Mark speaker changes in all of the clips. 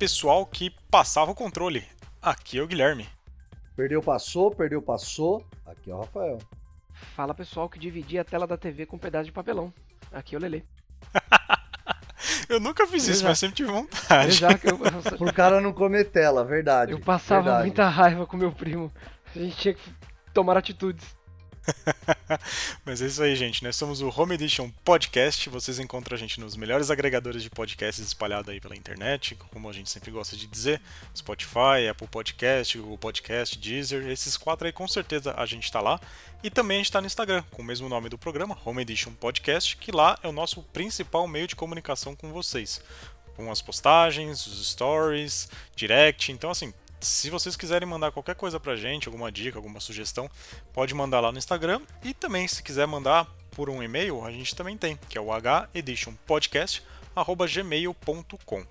Speaker 1: Pessoal que passava o controle. Aqui é o Guilherme.
Speaker 2: Perdeu, passou, perdeu, passou. Aqui é o Rafael.
Speaker 3: Fala pessoal que dividia a tela da TV com um pedaço de papelão. Aqui é o Lele.
Speaker 1: eu nunca fiz isso, mas sempre tive vontade.
Speaker 3: Eu,
Speaker 2: Pro cara não comer tela, verdade.
Speaker 3: eu passava
Speaker 2: verdade.
Speaker 3: muita raiva com meu primo. A gente tinha que tomar atitudes.
Speaker 1: Mas é isso aí, gente. Nós somos o Home Edition Podcast. Vocês encontram a gente nos melhores agregadores de podcasts espalhados aí pela internet, como a gente sempre gosta de dizer: Spotify, Apple Podcast, Google Podcast, Deezer. Esses quatro aí, com certeza, a gente está lá. E também a gente está no Instagram, com o mesmo nome do programa, Home Edition Podcast, que lá é o nosso principal meio de comunicação com vocês. Com as postagens, os stories, direct. Então, assim, se vocês quiserem mandar qualquer coisa pra gente, alguma dica, alguma sugestão, pode mandar lá no Instagram. E também, se quiser mandar por um e-mail, a gente também tem, que é o heditionpodcast.gmail.com.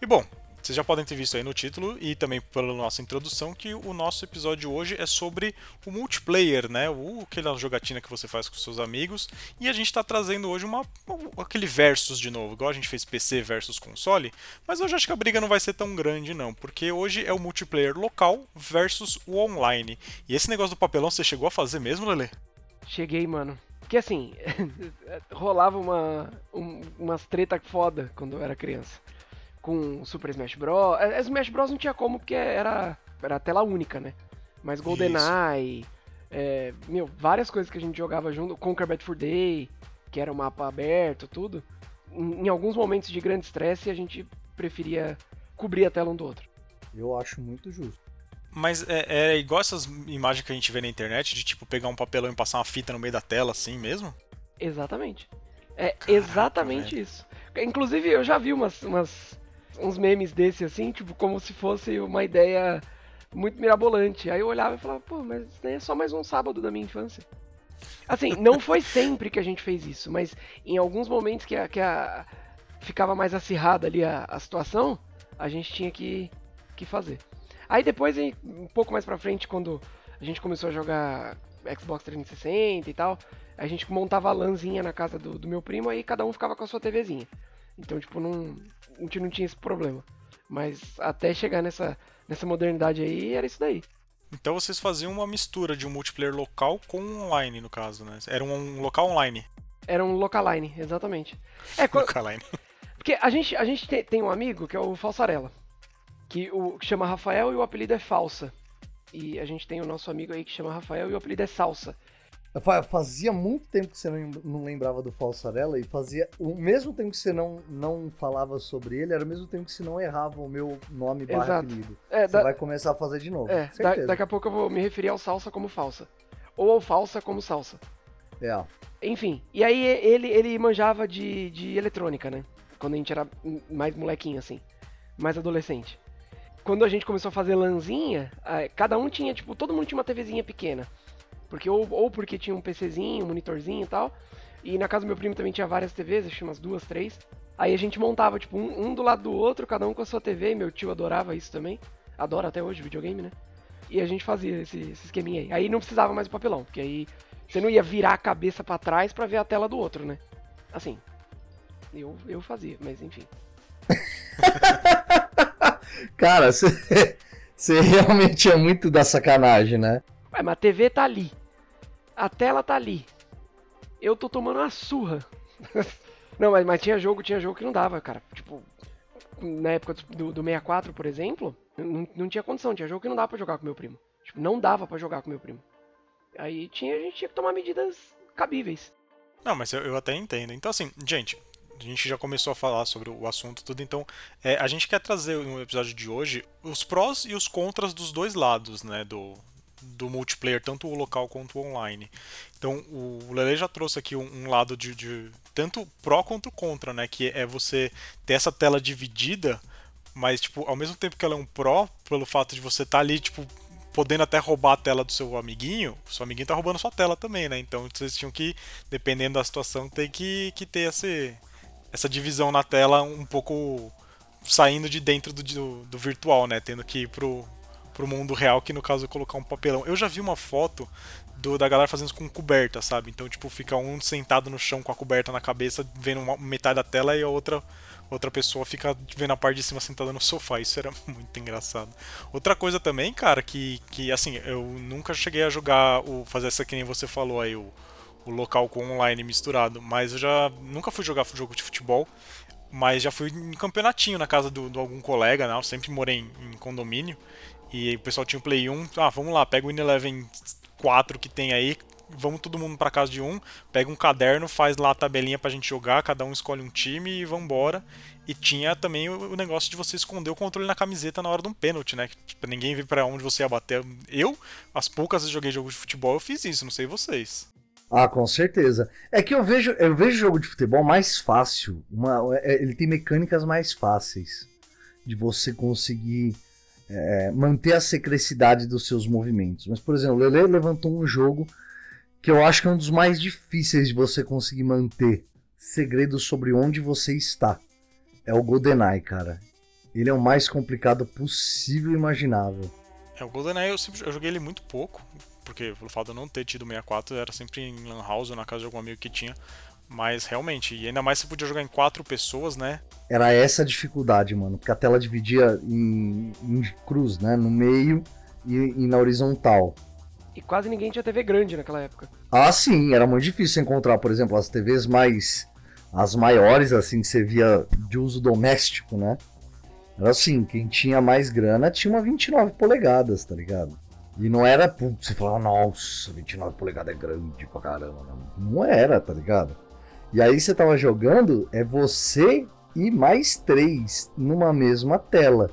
Speaker 1: E bom, vocês já podem ter visto aí no título e também pela nossa introdução que o nosso episódio hoje é sobre o multiplayer, né? O, aquela jogatina que você faz com seus amigos. E a gente está trazendo hoje uma, aquele versus de novo, igual a gente fez PC versus console. Mas hoje acho que a briga não vai ser tão grande, não, porque hoje é o multiplayer local versus o online. E esse negócio do papelão você chegou a fazer mesmo, Lele?
Speaker 3: Cheguei, mano. Porque assim, rolava uma, um, umas treta foda quando eu era criança com Super Smash Bros. É, é, Smash Bros não tinha como porque era, era tela única, né? Mas GoldenEye, é, meu, várias coisas que a gente jogava junto, Conquer Bad for Day, que era um mapa aberto, tudo. Em, em alguns momentos de grande estresse a gente preferia cobrir a tela um do outro.
Speaker 2: Eu acho muito justo.
Speaker 1: Mas é, é, igual essas imagens que a gente vê na internet, de tipo pegar um papelão e passar uma fita no meio da tela, assim mesmo?
Speaker 3: Exatamente. É Caraca, exatamente velho. isso. Inclusive, eu já vi umas, umas uns memes desse assim, tipo, como se fosse uma ideia muito mirabolante. Aí eu olhava e falava, pô, mas isso é só mais um sábado da minha infância. Assim, não foi sempre que a gente fez isso, mas em alguns momentos que a, que a ficava mais acirrada ali a, a situação, a gente tinha que, que fazer. Aí depois, um pouco mais pra frente, quando a gente começou a jogar Xbox 360 e tal, a gente montava a lãzinha na casa do, do meu primo, aí cada um ficava com a sua TVzinha. Então, tipo, não, a gente não tinha esse problema. Mas até chegar nessa, nessa modernidade aí, era isso daí.
Speaker 1: Então vocês faziam uma mistura de um multiplayer local com online, no caso, né? Era um local online.
Speaker 3: Era um localine, exatamente. É,
Speaker 1: localine.
Speaker 3: Porque a gente, a gente tem, um amigo que é o Falsarela, que, o, que chama Rafael e o apelido é Falsa. E a gente tem o nosso amigo aí que chama Rafael e o apelido é Salsa.
Speaker 2: Fazia muito tempo que você não lembrava do Falsarella e fazia o mesmo tempo que você não, não falava sobre ele, era o mesmo tempo que você não errava o meu nome barra apelido. É, você da... vai começar a fazer de novo.
Speaker 3: É, da, daqui a pouco eu vou me referir ao salsa como falsa. Ou ao falsa como salsa.
Speaker 2: É.
Speaker 3: Enfim, e aí ele, ele manjava de, de eletrônica, né? Quando a gente era mais molequinho, assim. Mais adolescente. Quando a gente começou a fazer lanzinha, cada um tinha, tipo, todo mundo tinha uma TVzinha pequena. Porque ou, ou porque tinha um PCzinho, um monitorzinho e tal. E na casa do meu primo também tinha várias TVs, acho umas duas, três. Aí a gente montava, tipo, um, um, do lado do outro, cada um com a sua TV. Meu tio adorava isso também. Adora até hoje videogame, né? E a gente fazia esse, esse esqueminha aí. Aí não precisava mais do papelão, porque aí você não ia virar a cabeça para trás para ver a tela do outro, né? Assim. Eu, eu fazia, mas enfim.
Speaker 2: Cara, você realmente é muito da sacanagem, né?
Speaker 3: Ué, mas a TV tá ali. A tela tá ali. Eu tô tomando uma surra. não, mas, mas tinha jogo, tinha jogo que não dava, cara. Tipo, na época do, do 64, por exemplo, não, não tinha condição. Tinha jogo que não dava pra jogar com meu primo. Tipo, não dava para jogar com meu primo. Aí tinha, a gente tinha que tomar medidas cabíveis.
Speaker 1: Não, mas eu, eu até entendo. Então, assim, gente, a gente já começou a falar sobre o assunto tudo, então é, a gente quer trazer no episódio de hoje os prós e os contras dos dois lados, né, do, do multiplayer, tanto o local quanto o online. Então o Lele já trouxe aqui um, um lado de, de, tanto pró quanto contra, né? Que é você ter essa tela dividida, mas tipo, ao mesmo tempo que ela é um pró, pelo fato de você estar tá ali, tipo, podendo até roubar a tela do seu amiguinho, o seu amiguinho tá roubando sua tela também, né? Então vocês tinham que, dependendo da situação, ter que, que ter esse, essa divisão na tela um pouco saindo de dentro do, do, do virtual, né? Tendo que ir pro, pro mundo real, que no caso é colocar um papelão. Eu já vi uma foto do, da galera fazendo isso com coberta, sabe? Então, tipo, fica um sentado no chão com a coberta na cabeça, vendo uma, metade da tela e a outra outra pessoa fica vendo a parte de cima sentada no sofá. Isso era muito engraçado. Outra coisa também, cara, que, que assim, eu nunca cheguei a jogar, o fazer essa que nem você falou aí, o, o local com online misturado, mas eu já nunca fui jogar jogo de futebol. Mas já fui em campeonatinho na casa de algum colega, né? Eu sempre morei em, em condomínio. E o pessoal tinha o Play 1. Ah, vamos lá, pega o Ineleven 4 que tem aí, vamos todo mundo para casa de um, pega um caderno, faz lá a tabelinha pra gente jogar, cada um escolhe um time e vambora. E tinha também o, negócio de você esconder o controle na camiseta na hora de um pênalti, né? Tipo, ninguém ver para onde você ia bater. Eu, as poucas vezes joguei jogo de futebol, eu fiz isso, não sei vocês.
Speaker 2: Ah, com certeza. É que eu vejo, eu vejo jogo de futebol mais fácil. Uma, é, ele tem mecânicas mais fáceis de você conseguir é, manter a secrecidade dos seus movimentos. Mas, por exemplo, o Lele levantou um jogo que eu acho que é um dos mais difíceis de você conseguir manter segredos sobre onde você está. É o GoldenEye, cara. Ele é o mais complicado possível e imaginável.
Speaker 1: É, o GoldenEye eu, sempre, eu joguei ele muito pouco, porque pelo fato de eu não ter tido 64, era sempre em Lan House ou na casa de algum amigo que tinha. Mas realmente, e ainda mais se podia jogar em quatro pessoas, né?
Speaker 2: Era essa a dificuldade, mano. Porque a tela dividia em, em cruz, né? No meio e, e, na horizontal.
Speaker 3: E quase ninguém tinha TV grande naquela época.
Speaker 2: Ah, sim, era muito difícil encontrar, por exemplo, as TVs mais. as maiores, assim, que você via de uso doméstico, né? Era assim, quem tinha mais grana tinha uma 29 polegadas, tá ligado? E não era, putz, você falava, nossa, 29 polegadas é grande pra caramba. Não, não era, tá ligado? E aí você tava jogando, é você e mais três numa mesma tela.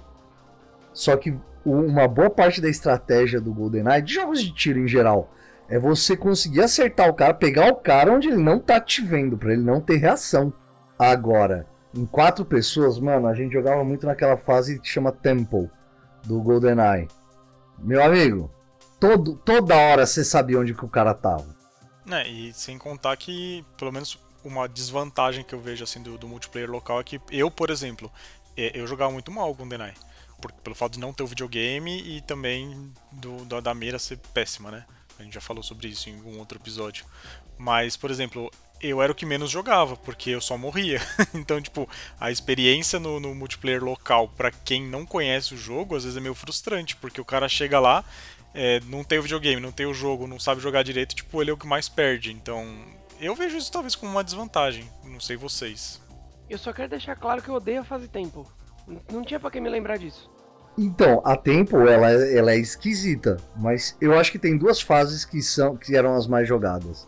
Speaker 2: Só que uma boa parte da estratégia do GoldenEye, de jogos de tiro em geral, é você conseguir acertar o cara, pegar o cara onde ele não tá te vendo, para ele não ter reação. Agora, em quatro pessoas, mano, a gente jogava muito naquela fase que chama Temple do GoldenEye. Meu amigo, todo, toda hora você sabia onde que o cara tava.
Speaker 1: É, e sem contar que, pelo menos uma desvantagem que eu vejo assim do, do multiplayer local é que eu, por exemplo, eu jogava muito mal com Denai. Por, pelo fato de não ter o videogame e também do, da, da mira ser péssima, né? A gente já falou sobre isso em algum outro episódio. Mas, por exemplo, eu era o que menos jogava, porque eu só morria. então, tipo, a experiência no, no multiplayer local, para quem não conhece o jogo, às vezes é meio frustrante, porque o cara chega lá, é, não tem o videogame, não tem o jogo, não sabe jogar direito, tipo, ele é o que mais perde. Então, eu vejo isso talvez como uma desvantagem, não sei vocês.
Speaker 3: Eu só quero deixar claro que eu odeio a fase tempo. Não tinha pra que me lembrar disso.
Speaker 2: Então, a tempo ela, ela é esquisita, mas eu acho que tem duas fases que são que eram as mais jogadas.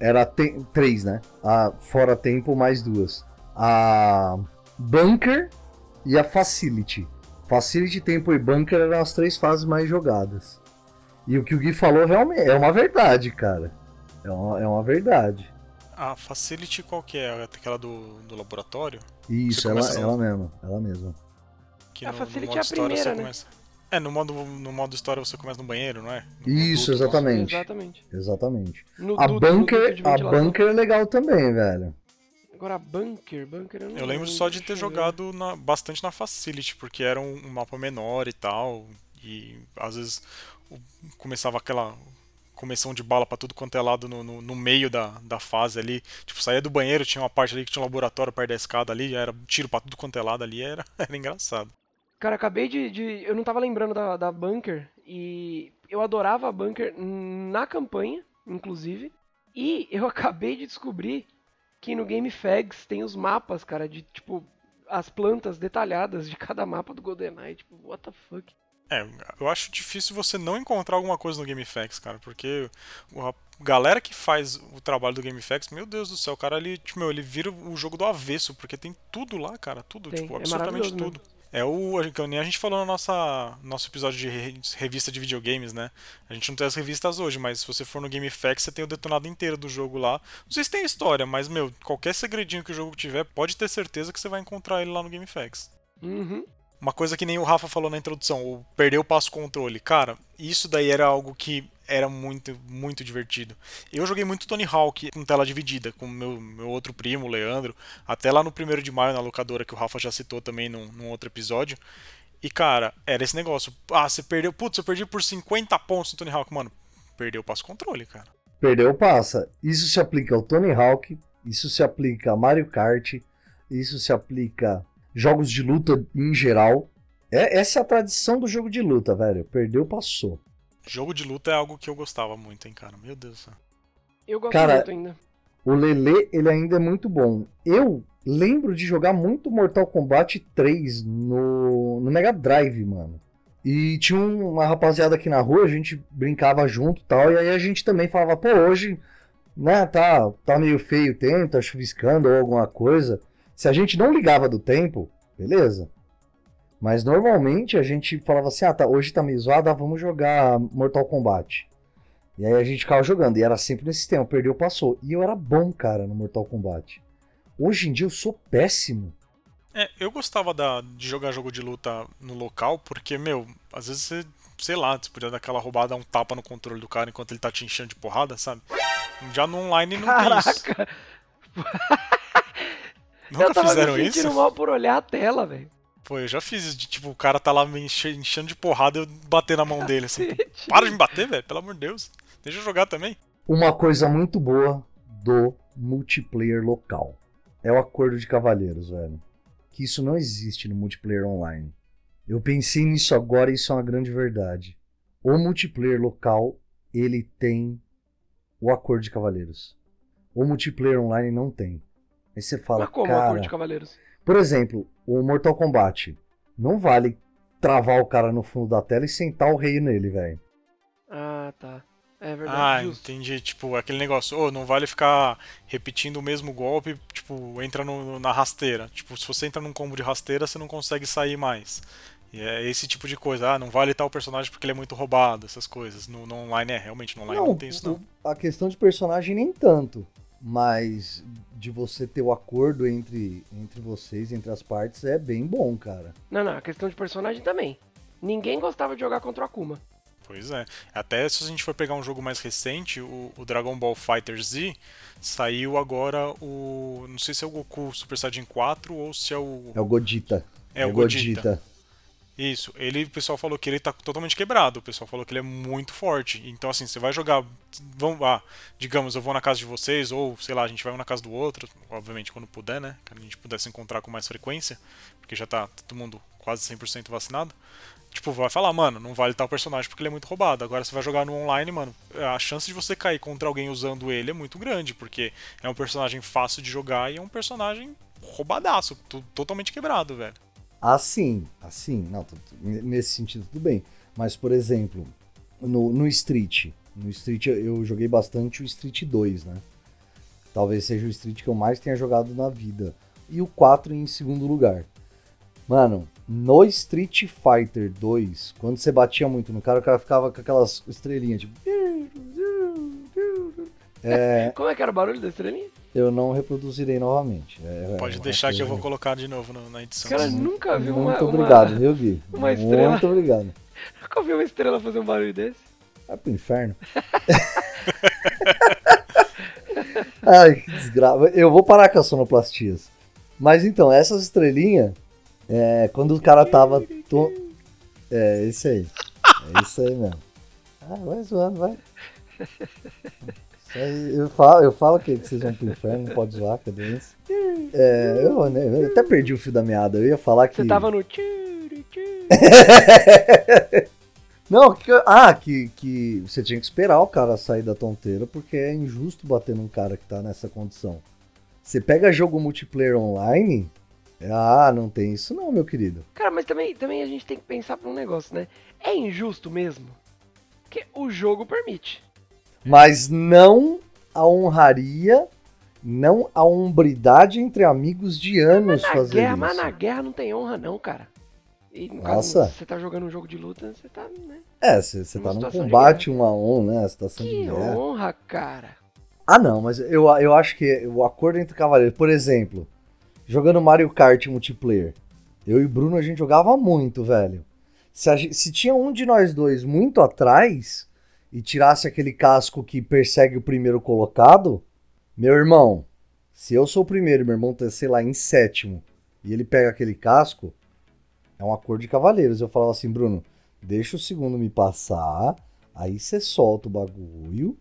Speaker 2: Era te, três, né? A fora tempo mais duas. A bunker e a facility. Facility, tempo e bunker eram as três fases mais jogadas. E o que o Gui falou realmente é uma verdade, cara. É uma, é uma verdade.
Speaker 1: A Facility qual que é? Aquela do, do laboratório?
Speaker 2: Isso, ela, começa... ela mesma. Ela mesma.
Speaker 3: Que a no, Facility no é a primeira, né?
Speaker 1: Começa... É, no modo, no modo história você começa no banheiro, não é?
Speaker 2: No Isso, exatamente.
Speaker 3: Exatamente.
Speaker 2: Exatamente. No, a, bunker, a bunker é legal também, velho.
Speaker 3: Agora, Bunker, Bunker eu não
Speaker 1: Eu lembro só de ter jogado na, bastante na Facility, porque era um, um, mapa menor e tal. E às vezes começava aquela começão de bala para tudo quanto é lado no, no, no, meio da, da fase ali. Tipo, saía do banheiro, tinha uma parte ali que tinha um laboratório perto da escada ali, era tiro pra tudo quanto é lado ali, era, era engraçado.
Speaker 3: Cara, acabei de, de. Eu não tava lembrando da, da Bunker e eu adorava a Bunker na campanha, inclusive. E eu acabei de descobrir que no GameFAQs tem os mapas, cara, de tipo as plantas detalhadas de cada mapa do GoldenEye. Tipo, what the fuck?
Speaker 1: É, eu acho difícil você não encontrar alguma coisa no GameFAQs, cara, porque a galera que faz o trabalho do GameFAQs, meu Deus do céu, o cara ali, tipo, meu, ele vira o jogo do avesso, porque tem tudo lá, cara, tudo, tem, tipo, é absolutamente tudo. Mesmo. É o que nem a gente falou no nossa, nosso episódio de revista de videogames, né? A gente não tem as revistas hoje, mas se você for no GameFAQs, você tem o detonado inteiro do jogo lá. Não sei se tem história, mas, meu, qualquer segredinho que o jogo tiver, pode ter certeza que você vai encontrar ele lá no GameFAQs.
Speaker 3: Uhum.
Speaker 1: Uma coisa que nem o Rafa falou na introdução, o perder o passo controle. Cara, isso daí era algo que era muito, muito divertido. Eu joguei muito Tony Hawk com tela dividida, com meu, meu outro primo, o Leandro, até lá no primeiro de maio na locadora, que o Rafa já citou também num, num outro episódio. E, cara, era esse negócio. Ah, você perdeu. Putz, eu perdi por 50 pontos no Tony Hawk. Mano, perdeu o passo controle, cara.
Speaker 2: Perdeu o passa. Isso se aplica ao Tony Hawk, isso se aplica a Mario Kart, isso se aplica jogos de luta em geral. É, essa é a tradição do jogo de luta, velho. Perdeu, passou.
Speaker 1: Jogo de luta é algo que eu gostava muito, hein, cara. Meu Deus do céu.
Speaker 3: Eu gosto cara, muito ainda.
Speaker 2: O Lele, ele ainda é muito bom. Eu lembro de jogar muito Mortal Kombat 3 no, no Mega Drive, mano. E tinha uma rapaziada aqui na rua, a gente brincava junto e tal, e aí a gente também falava, pô, hoje, né, tá, tá meio feio o tempo, tá chuviscando ou alguma coisa. Se a gente não ligava do tempo, beleza. Mas normalmente a gente falava assim, ah, tá, hoje tá meio zoado, ah, vamos jogar Mortal Kombat. E aí a gente ficava jogando, e era sempre nesse sistema, perdeu, passou. E eu era bom, cara, no Mortal Kombat. Hoje em dia eu sou péssimo.
Speaker 1: É, eu gostava da, de jogar jogo de luta no local, porque, meu, às vezes você, sei lá, você podia dar aquela roubada, um tapa no controle do cara enquanto ele tá te enchendo de porrada, sabe? Já no online não Caraca. tem isso.
Speaker 3: Nunca eu tava fizeram me isso? mal por olhar a tela, velho.
Speaker 1: Pô, eu já fiz isso de tipo, o cara tá lá me enchendo de porrada e eu bater na mão dele assim. Para de me bater, velho, pelo amor de Deus. Deixa eu jogar também.
Speaker 2: Uma coisa muito boa do multiplayer local é o acordo de cavaleiros, velho que isso não existe no multiplayer online. Eu pensei nisso agora e isso é uma grande verdade. O multiplayer local, ele tem o acordo de cavaleiros. O multiplayer online não tem. Aí você fala, Mas como cara... acordo
Speaker 3: de cavaleiros?
Speaker 2: Por exemplo, o Mortal Kombat. Não vale travar o cara no fundo da tela e sentar o rei nele, velho.
Speaker 3: Ah, tá. É verdade.
Speaker 1: Ah, justo. entendi. Tipo, aquele negócio, oh, não vale ficar repetindo o mesmo golpe, tipo, entra no, na rasteira. Tipo, se você entra num combo de rasteira, você não consegue sair mais. E é esse tipo de coisa. Ah, não vale tal personagem porque ele é muito roubado, essas coisas. No, no online é, realmente, no online não, não tem isso não.
Speaker 2: A questão de personagem nem tanto. Mas de você ter o acordo entre, entre vocês, entre as partes, é bem bom, cara.
Speaker 3: Não, não, a questão de personagem também. Ninguém gostava de jogar contra o Akuma.
Speaker 1: Pois é. Até se a gente for pegar um jogo mais recente, o, o, Dragon Ball Fighter Z, saiu agora o. Não sei se é o Goku Super Saiyajin 4 ou se é o.
Speaker 2: É o Godita.
Speaker 1: É, é o Godita. Godita. Isso, ele, o pessoal falou que ele tá totalmente quebrado, o pessoal falou que ele é muito forte. Então, assim, você vai jogar. Vamos, ah, digamos, eu vou na casa de vocês, ou sei lá, a gente vai um na casa do outro, obviamente quando puder, né? Que a gente pudesse encontrar com mais frequência, porque já tá todo mundo quase 100% vacinado. Tipo, vai falar, mano, não vale tal personagem porque ele é muito roubado. Agora você vai jogar no online, mano, a chance de você cair contra alguém usando ele é muito grande, porque é um personagem fácil de jogar e é um personagem roubadaço, totalmente quebrado, velho.
Speaker 2: Assim, assim, não, nesse sentido tudo bem. Mas, por exemplo, no, no Street, no Street eu joguei bastante o Street 2, né? Talvez seja o Street que eu mais tenha jogado na vida. E o 4 em segundo lugar. Mano, no Street Fighter 2, quando você batia muito no cara, o cara ficava com aquelas estrelinhas, tipo.
Speaker 3: É... Como é que era o barulho da estrelinha?
Speaker 2: Eu não reproduzirei novamente. É,
Speaker 1: é Pode deixar que eu vou colocar de novo na edição.
Speaker 3: Cara, nunca viu
Speaker 2: uma.
Speaker 3: Muito
Speaker 2: obrigado, uma... viu, Gui?
Speaker 3: Uma estrela.
Speaker 2: Muito obrigado.
Speaker 3: Nunca vi uma estrela fazer um barulho desse?
Speaker 2: Vai pro inferno. Ai, que desgraça. Eu vou parar com as sonoplastias. Mas então, essas estrelinhas é, quando o cara tava. To... É, isso aí. É isso aí mesmo. Ah, vai zoando, vai. Aí, eu, falo, eu falo que vocês vão pro inferno, não pode zoar, cadê isso? É, eu, né, eu até perdi o fio da meada, eu ia falar que.
Speaker 3: Você tava no.
Speaker 2: não, que, ah, que, que você tinha que esperar o cara sair da tonteira, porque é injusto bater num cara que tá nessa condição. Você pega jogo multiplayer online, ah, não tem isso não, meu querido.
Speaker 3: Cara, mas também, também a gente tem que pensar para um negócio, né? É injusto mesmo? Porque o jogo permite.
Speaker 2: Mas não a honraria, não a hombridade entre amigos de anos fazer
Speaker 3: guerra,
Speaker 2: isso.
Speaker 3: Mas na guerra não tem honra não, cara.
Speaker 2: E no Nossa.
Speaker 3: você tá jogando um jogo de luta, você tá, né?
Speaker 2: É, você tá num combate um a um, né? A situação
Speaker 3: que
Speaker 2: de guerra.
Speaker 3: honra, cara.
Speaker 2: Ah, não, mas eu, eu acho que o acordo entre cavaleiros, por exemplo, jogando Mario Kart multiplayer. Eu e Bruno a gente jogava muito, velho. Se, gente, se tinha um de nós dois muito atrás e tirasse aquele casco que persegue o primeiro colocado, meu irmão, se eu sou o primeiro e meu irmão tá, sei lá, em sétimo, e ele pega aquele casco, é um acordo de cavaleiros. Eu falava assim, Bruno, deixa o segundo me passar, aí você solta o bagulho,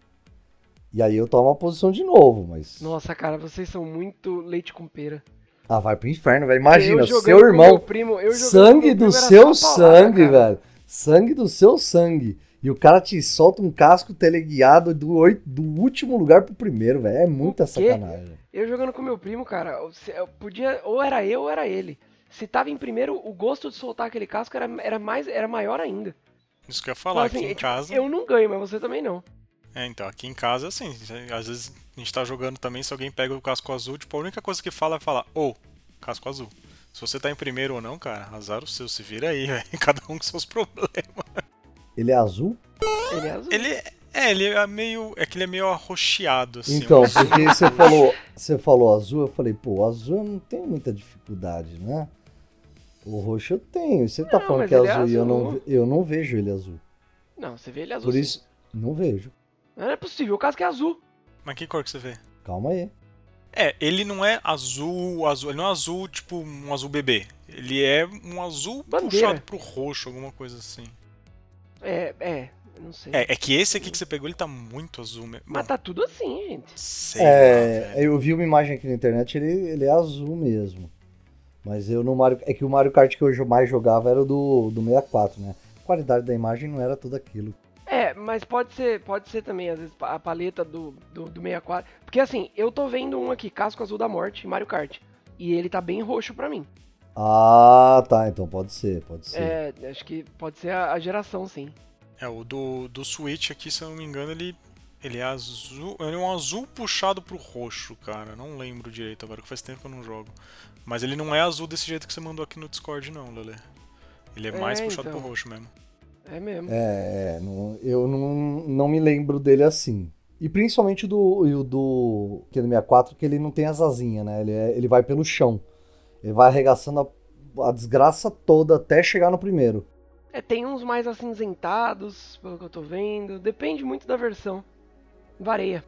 Speaker 2: e aí eu tomo a posição de novo, mas...
Speaker 3: Nossa, cara, vocês são muito leite com pera.
Speaker 2: Ah, vai pro inferno, velho. Imagina, seu irmão. Primo, sangue do seu sangue, velho. Sangue do seu sangue. E o cara te solta um casco teleguiado do, oito, do último lugar pro primeiro, velho. É muita sacanagem.
Speaker 3: Eu jogando com meu primo, cara, eu podia. Ou era eu ou era ele. Se tava em primeiro, o gosto de soltar aquele casco era, era, mais, era maior ainda.
Speaker 1: Isso que eu ia falar, assim, aqui em tipo, casa.
Speaker 3: Eu não ganho, mas você também não.
Speaker 1: É, então, aqui em casa, assim, às vezes a gente tá jogando também, se alguém pega o casco azul, tipo, a única coisa que fala é falar, ô, oh, casco azul. Se você tá em primeiro ou não, cara, azar o seu, se vira aí, velho. Cada um com seus problemas.
Speaker 2: Ele é azul?
Speaker 3: Ele é azul.
Speaker 1: Ele é, ele é meio. É que ele é meio arroxeado, assim.
Speaker 2: Então, porque você falou, você falou azul, eu falei, pô, azul eu não tenho muita dificuldade, né? O roxo eu tenho. Você tá falando que é azul, é azul, e eu não, eu não vejo ele azul.
Speaker 3: Não, você vê ele azul.
Speaker 2: Por isso, sim. não vejo.
Speaker 3: Não é possível, o caso que é azul.
Speaker 1: Mas que cor que você vê?
Speaker 2: Calma aí.
Speaker 1: É, ele não é azul, azul, ele não é azul tipo um azul bebê. Ele é um azul Bandeira. puxado pro roxo, alguma coisa assim.
Speaker 3: É, é, não sei.
Speaker 1: É, é que esse aqui que você pegou, ele tá muito azul mesmo.
Speaker 3: Mas tá tudo assim, gente.
Speaker 2: Sei é, lá, eu vi uma imagem aqui na internet, ele, ele é azul mesmo. Mas eu no Mario. É que o Mario Kart que eu mais jogava era o do, do 64, né? A qualidade da imagem não era tudo aquilo.
Speaker 3: É, mas pode ser, pode ser também, às vezes, a paleta do, do, do 64. Porque assim, eu tô vendo um aqui, Casco Azul da Morte, Mario Kart. E ele tá bem roxo pra mim.
Speaker 2: Ah, tá. Então pode ser, pode ser.
Speaker 3: É, acho que pode ser a, a geração, sim.
Speaker 1: É, o do, do Switch aqui, se eu não me engano, ele, ele é azul. Ele é um azul puxado pro roxo, cara. Não lembro direito agora, que faz tempo que eu não jogo. Mas ele não é azul desse jeito que você mandou aqui no Discord, não, Lele. Ele é, é mais puxado então. pro roxo mesmo.
Speaker 3: É mesmo.
Speaker 2: É, é não, eu não, não me lembro dele assim. E principalmente do, do do 64, que ele não tem asazinha, né? Ele, é, ele vai pelo chão. Ele vai arregaçando a, a desgraça toda até chegar no primeiro.
Speaker 3: É, tem uns mais acinzentados, pelo que eu tô vendo. Depende muito da versão. Vareia.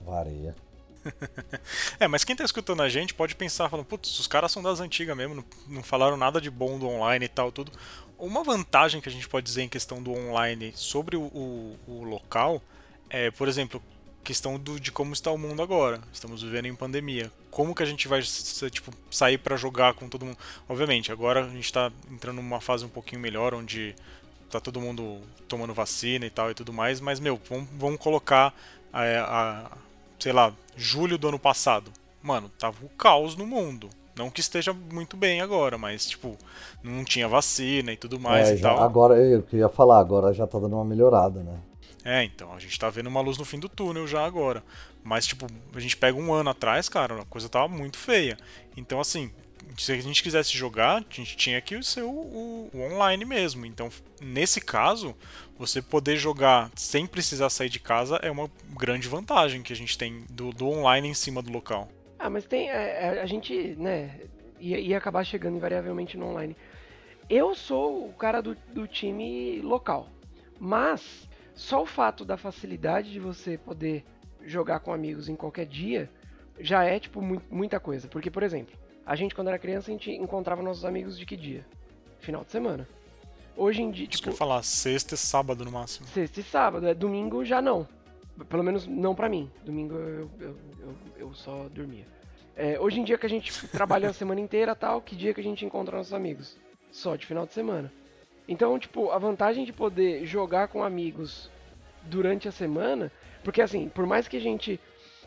Speaker 2: Vareia.
Speaker 1: é, mas quem tá escutando a gente pode pensar, falando, putz, os caras são das antigas mesmo, não, não, falaram nada de bom do online e tal, tudo. Uma vantagem que a gente pode dizer em questão do online sobre o, o, o local é, por exemplo, questão do, de como está o mundo agora. Estamos vivendo em pandemia. Como que a gente vai tipo, sair para jogar com todo mundo? Obviamente, agora a gente está entrando numa fase um pouquinho melhor, onde tá todo mundo tomando vacina e tal e tudo mais, mas, meu, vamos, vamos colocar a, a, sei lá, julho do ano passado. Mano, tava o caos no mundo. Não que esteja muito bem agora, mas, tipo, não tinha vacina e tudo mais
Speaker 2: é,
Speaker 1: e já, tal.
Speaker 2: Agora, eu queria falar, agora já tá dando uma melhorada, né?
Speaker 1: É, então, a gente tá vendo uma luz no fim do túnel já agora. Mas, tipo, a gente pega um ano atrás, cara, a coisa tava muito feia. Então, assim, se a gente quisesse jogar, a gente tinha que ser o, o, o, online mesmo. Então, nesse caso, você poder jogar sem precisar sair de casa é uma grande vantagem que a gente tem do, do online em cima do local.
Speaker 3: Ah, mas tem. A, é, é, a gente, né, ia, ia, acabar chegando invariavelmente no online. Eu sou o cara do, do time local. Mas só o fato da facilidade de você poder jogar com amigos em qualquer dia já é, tipo, mu muita coisa. Porque, por exemplo, a gente, quando era criança, a gente encontrava nossos amigos de que dia? Final de semana. Hoje em dia. Tipo,
Speaker 1: que eu ia falar, sexta e sábado no máximo.
Speaker 3: Sexta e sábado, é domingo já não. Pelo menos não pra mim. Domingo eu, eu, eu, eu só dormia. É, hoje em dia que a gente trabalha a semana inteira tal, que dia que a gente encontra nossos amigos? Só de final de semana. Então, tipo, a vantagem de poder jogar com amigos durante a semana, porque assim, por mais que a gente,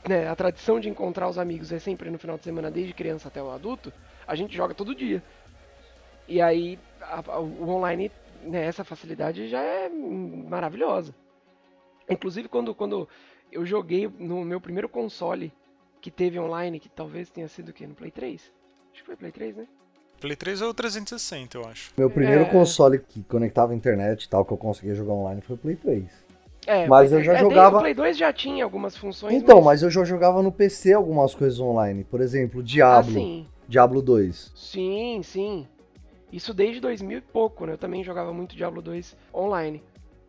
Speaker 3: né, a tradição de encontrar os amigos é sempre no final de semana, desde criança até o adulto, a gente joga todo dia. E aí, a, a, o online, né, essa facilidade já é maravilhosa. Inclusive, quando, quando eu joguei no meu primeiro console que teve online, que talvez tenha sido o quê? No Play 3? Acho que foi Play 3, né?
Speaker 1: Play 3 ou 360, eu acho.
Speaker 2: Meu primeiro é... console que conectava a internet e tal, que eu conseguia jogar online foi o Play 3.
Speaker 3: É,
Speaker 2: mas eu já é, jogava. O
Speaker 3: Play 2 já tinha algumas funções.
Speaker 2: Então, mas... mas... eu já jogava no PC algumas coisas online. Por exemplo, Diablo. Ah, sim. Diablo 2.
Speaker 3: Sim, sim. Isso desde 2000 e pouco, né? Eu também jogava muito Diablo 2 online.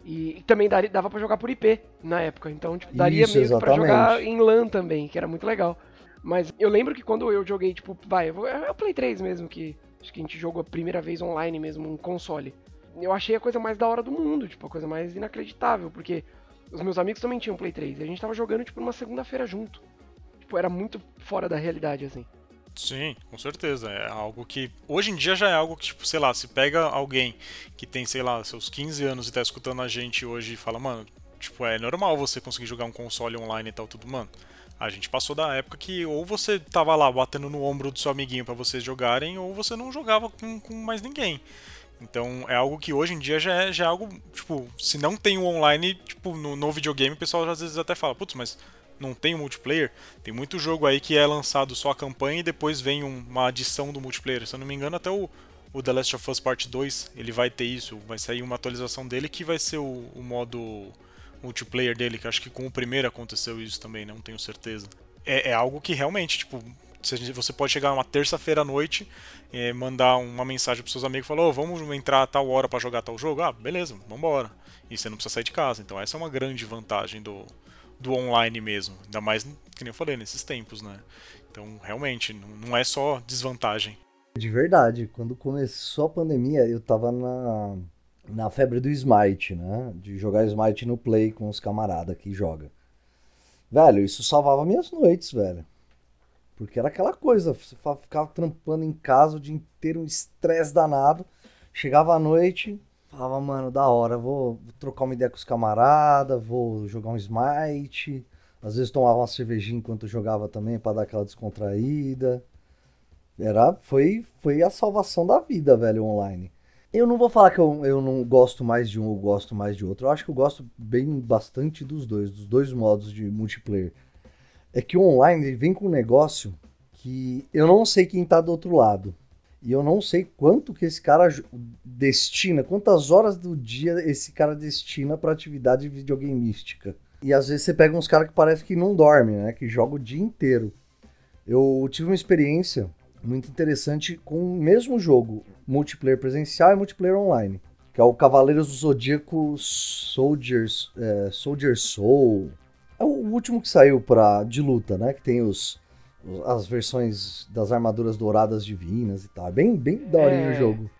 Speaker 3: E, e também daria, dava para jogar por IP na época. Então, tipo, daria Isso, mesmo para jogar em LAN também, que era muito legal. Mas eu lembro que quando eu joguei, tipo, vai, é o Play 3 mesmo, que acho que a gente jogou a primeira vez online mesmo, um console. Eu achei a coisa mais da hora do mundo, tipo, a coisa mais inacreditável, porque os meus amigos também tinham Play 3 e a gente tava jogando, tipo, numa segunda-feira junto. Tipo, era muito fora da realidade, assim.
Speaker 1: Sim, com certeza. É algo que. Hoje em dia já é algo que, tipo, sei lá, se pega alguém que tem, sei lá, seus 15 anos e tá escutando a gente hoje e fala, mano, tipo, é normal você conseguir jogar um console online e tal, tudo, mano. A gente passou da época que ou você tava lá batendo no ombro do seu amiguinho para vocês jogarem, ou você não jogava com, com mais ninguém. Então é algo que hoje em dia já é, já é algo, tipo, se não tem o online, tipo, no, no videogame, o pessoal às vezes até fala, putz, mas não tem o multiplayer? Tem muito jogo aí que é lançado só a campanha e depois vem uma adição do multiplayer. Se eu não me engano, até o, o The Last of Us Part 2, ele vai ter isso, vai sair uma atualização dele que vai ser o, o modo multiplayer dele, que acho que com o primeiro aconteceu isso também, não tenho certeza. É, é algo que realmente, tipo, você pode chegar uma terça-feira à noite, é, mandar uma mensagem pros seus amigos e falar, oh, vamos entrar a tal hora para jogar tal jogo? Ah, beleza, vambora. E você não precisa sair de casa. Então essa é uma grande vantagem do, do online mesmo. Ainda mais, que nem eu falei, nesses tempos, né? Então, realmente, não é só desvantagem.
Speaker 2: De verdade, quando começou a pandemia, eu tava na, na febre do Smite, né? De jogar Smite no Play com os camaradas que joga. Velho, isso salvava minhas noites, velho. Porque era aquela coisa, você ficava trampando em casa o dia inteiro, um estresse danado. Chegava à noite, falava, mano, da hora, vou, trocar uma ideia com os camaradas, vou jogar um Smite. Às vezes tomava uma cervejinha enquanto jogava também para dar aquela descontraída. Era, foi, foi a salvação da vida, velho, online. Eu não vou falar que eu, eu não gosto mais de um ou gosto mais de outro. Eu acho que eu gosto bem bastante dos dois, dos dois modos de multiplayer é que o online vem com um negócio que eu não sei quem tá do outro lado. E eu não sei quanto que esse cara destina, quantas horas do dia esse cara destina para atividade videogameística. E às vezes você pega uns caras que parece que não dormem, né? Que jogam o dia inteiro. Eu tive uma experiência muito interessante com o mesmo jogo, multiplayer presencial e multiplayer online, que é o Cavaleiros do Zodíaco Soldiers, é, Soldier Soul, é o último que saiu pra, de luta, né? Que tem os, as versões das armaduras douradas divinas e tal. É bem, bem daorinho é... o jogo.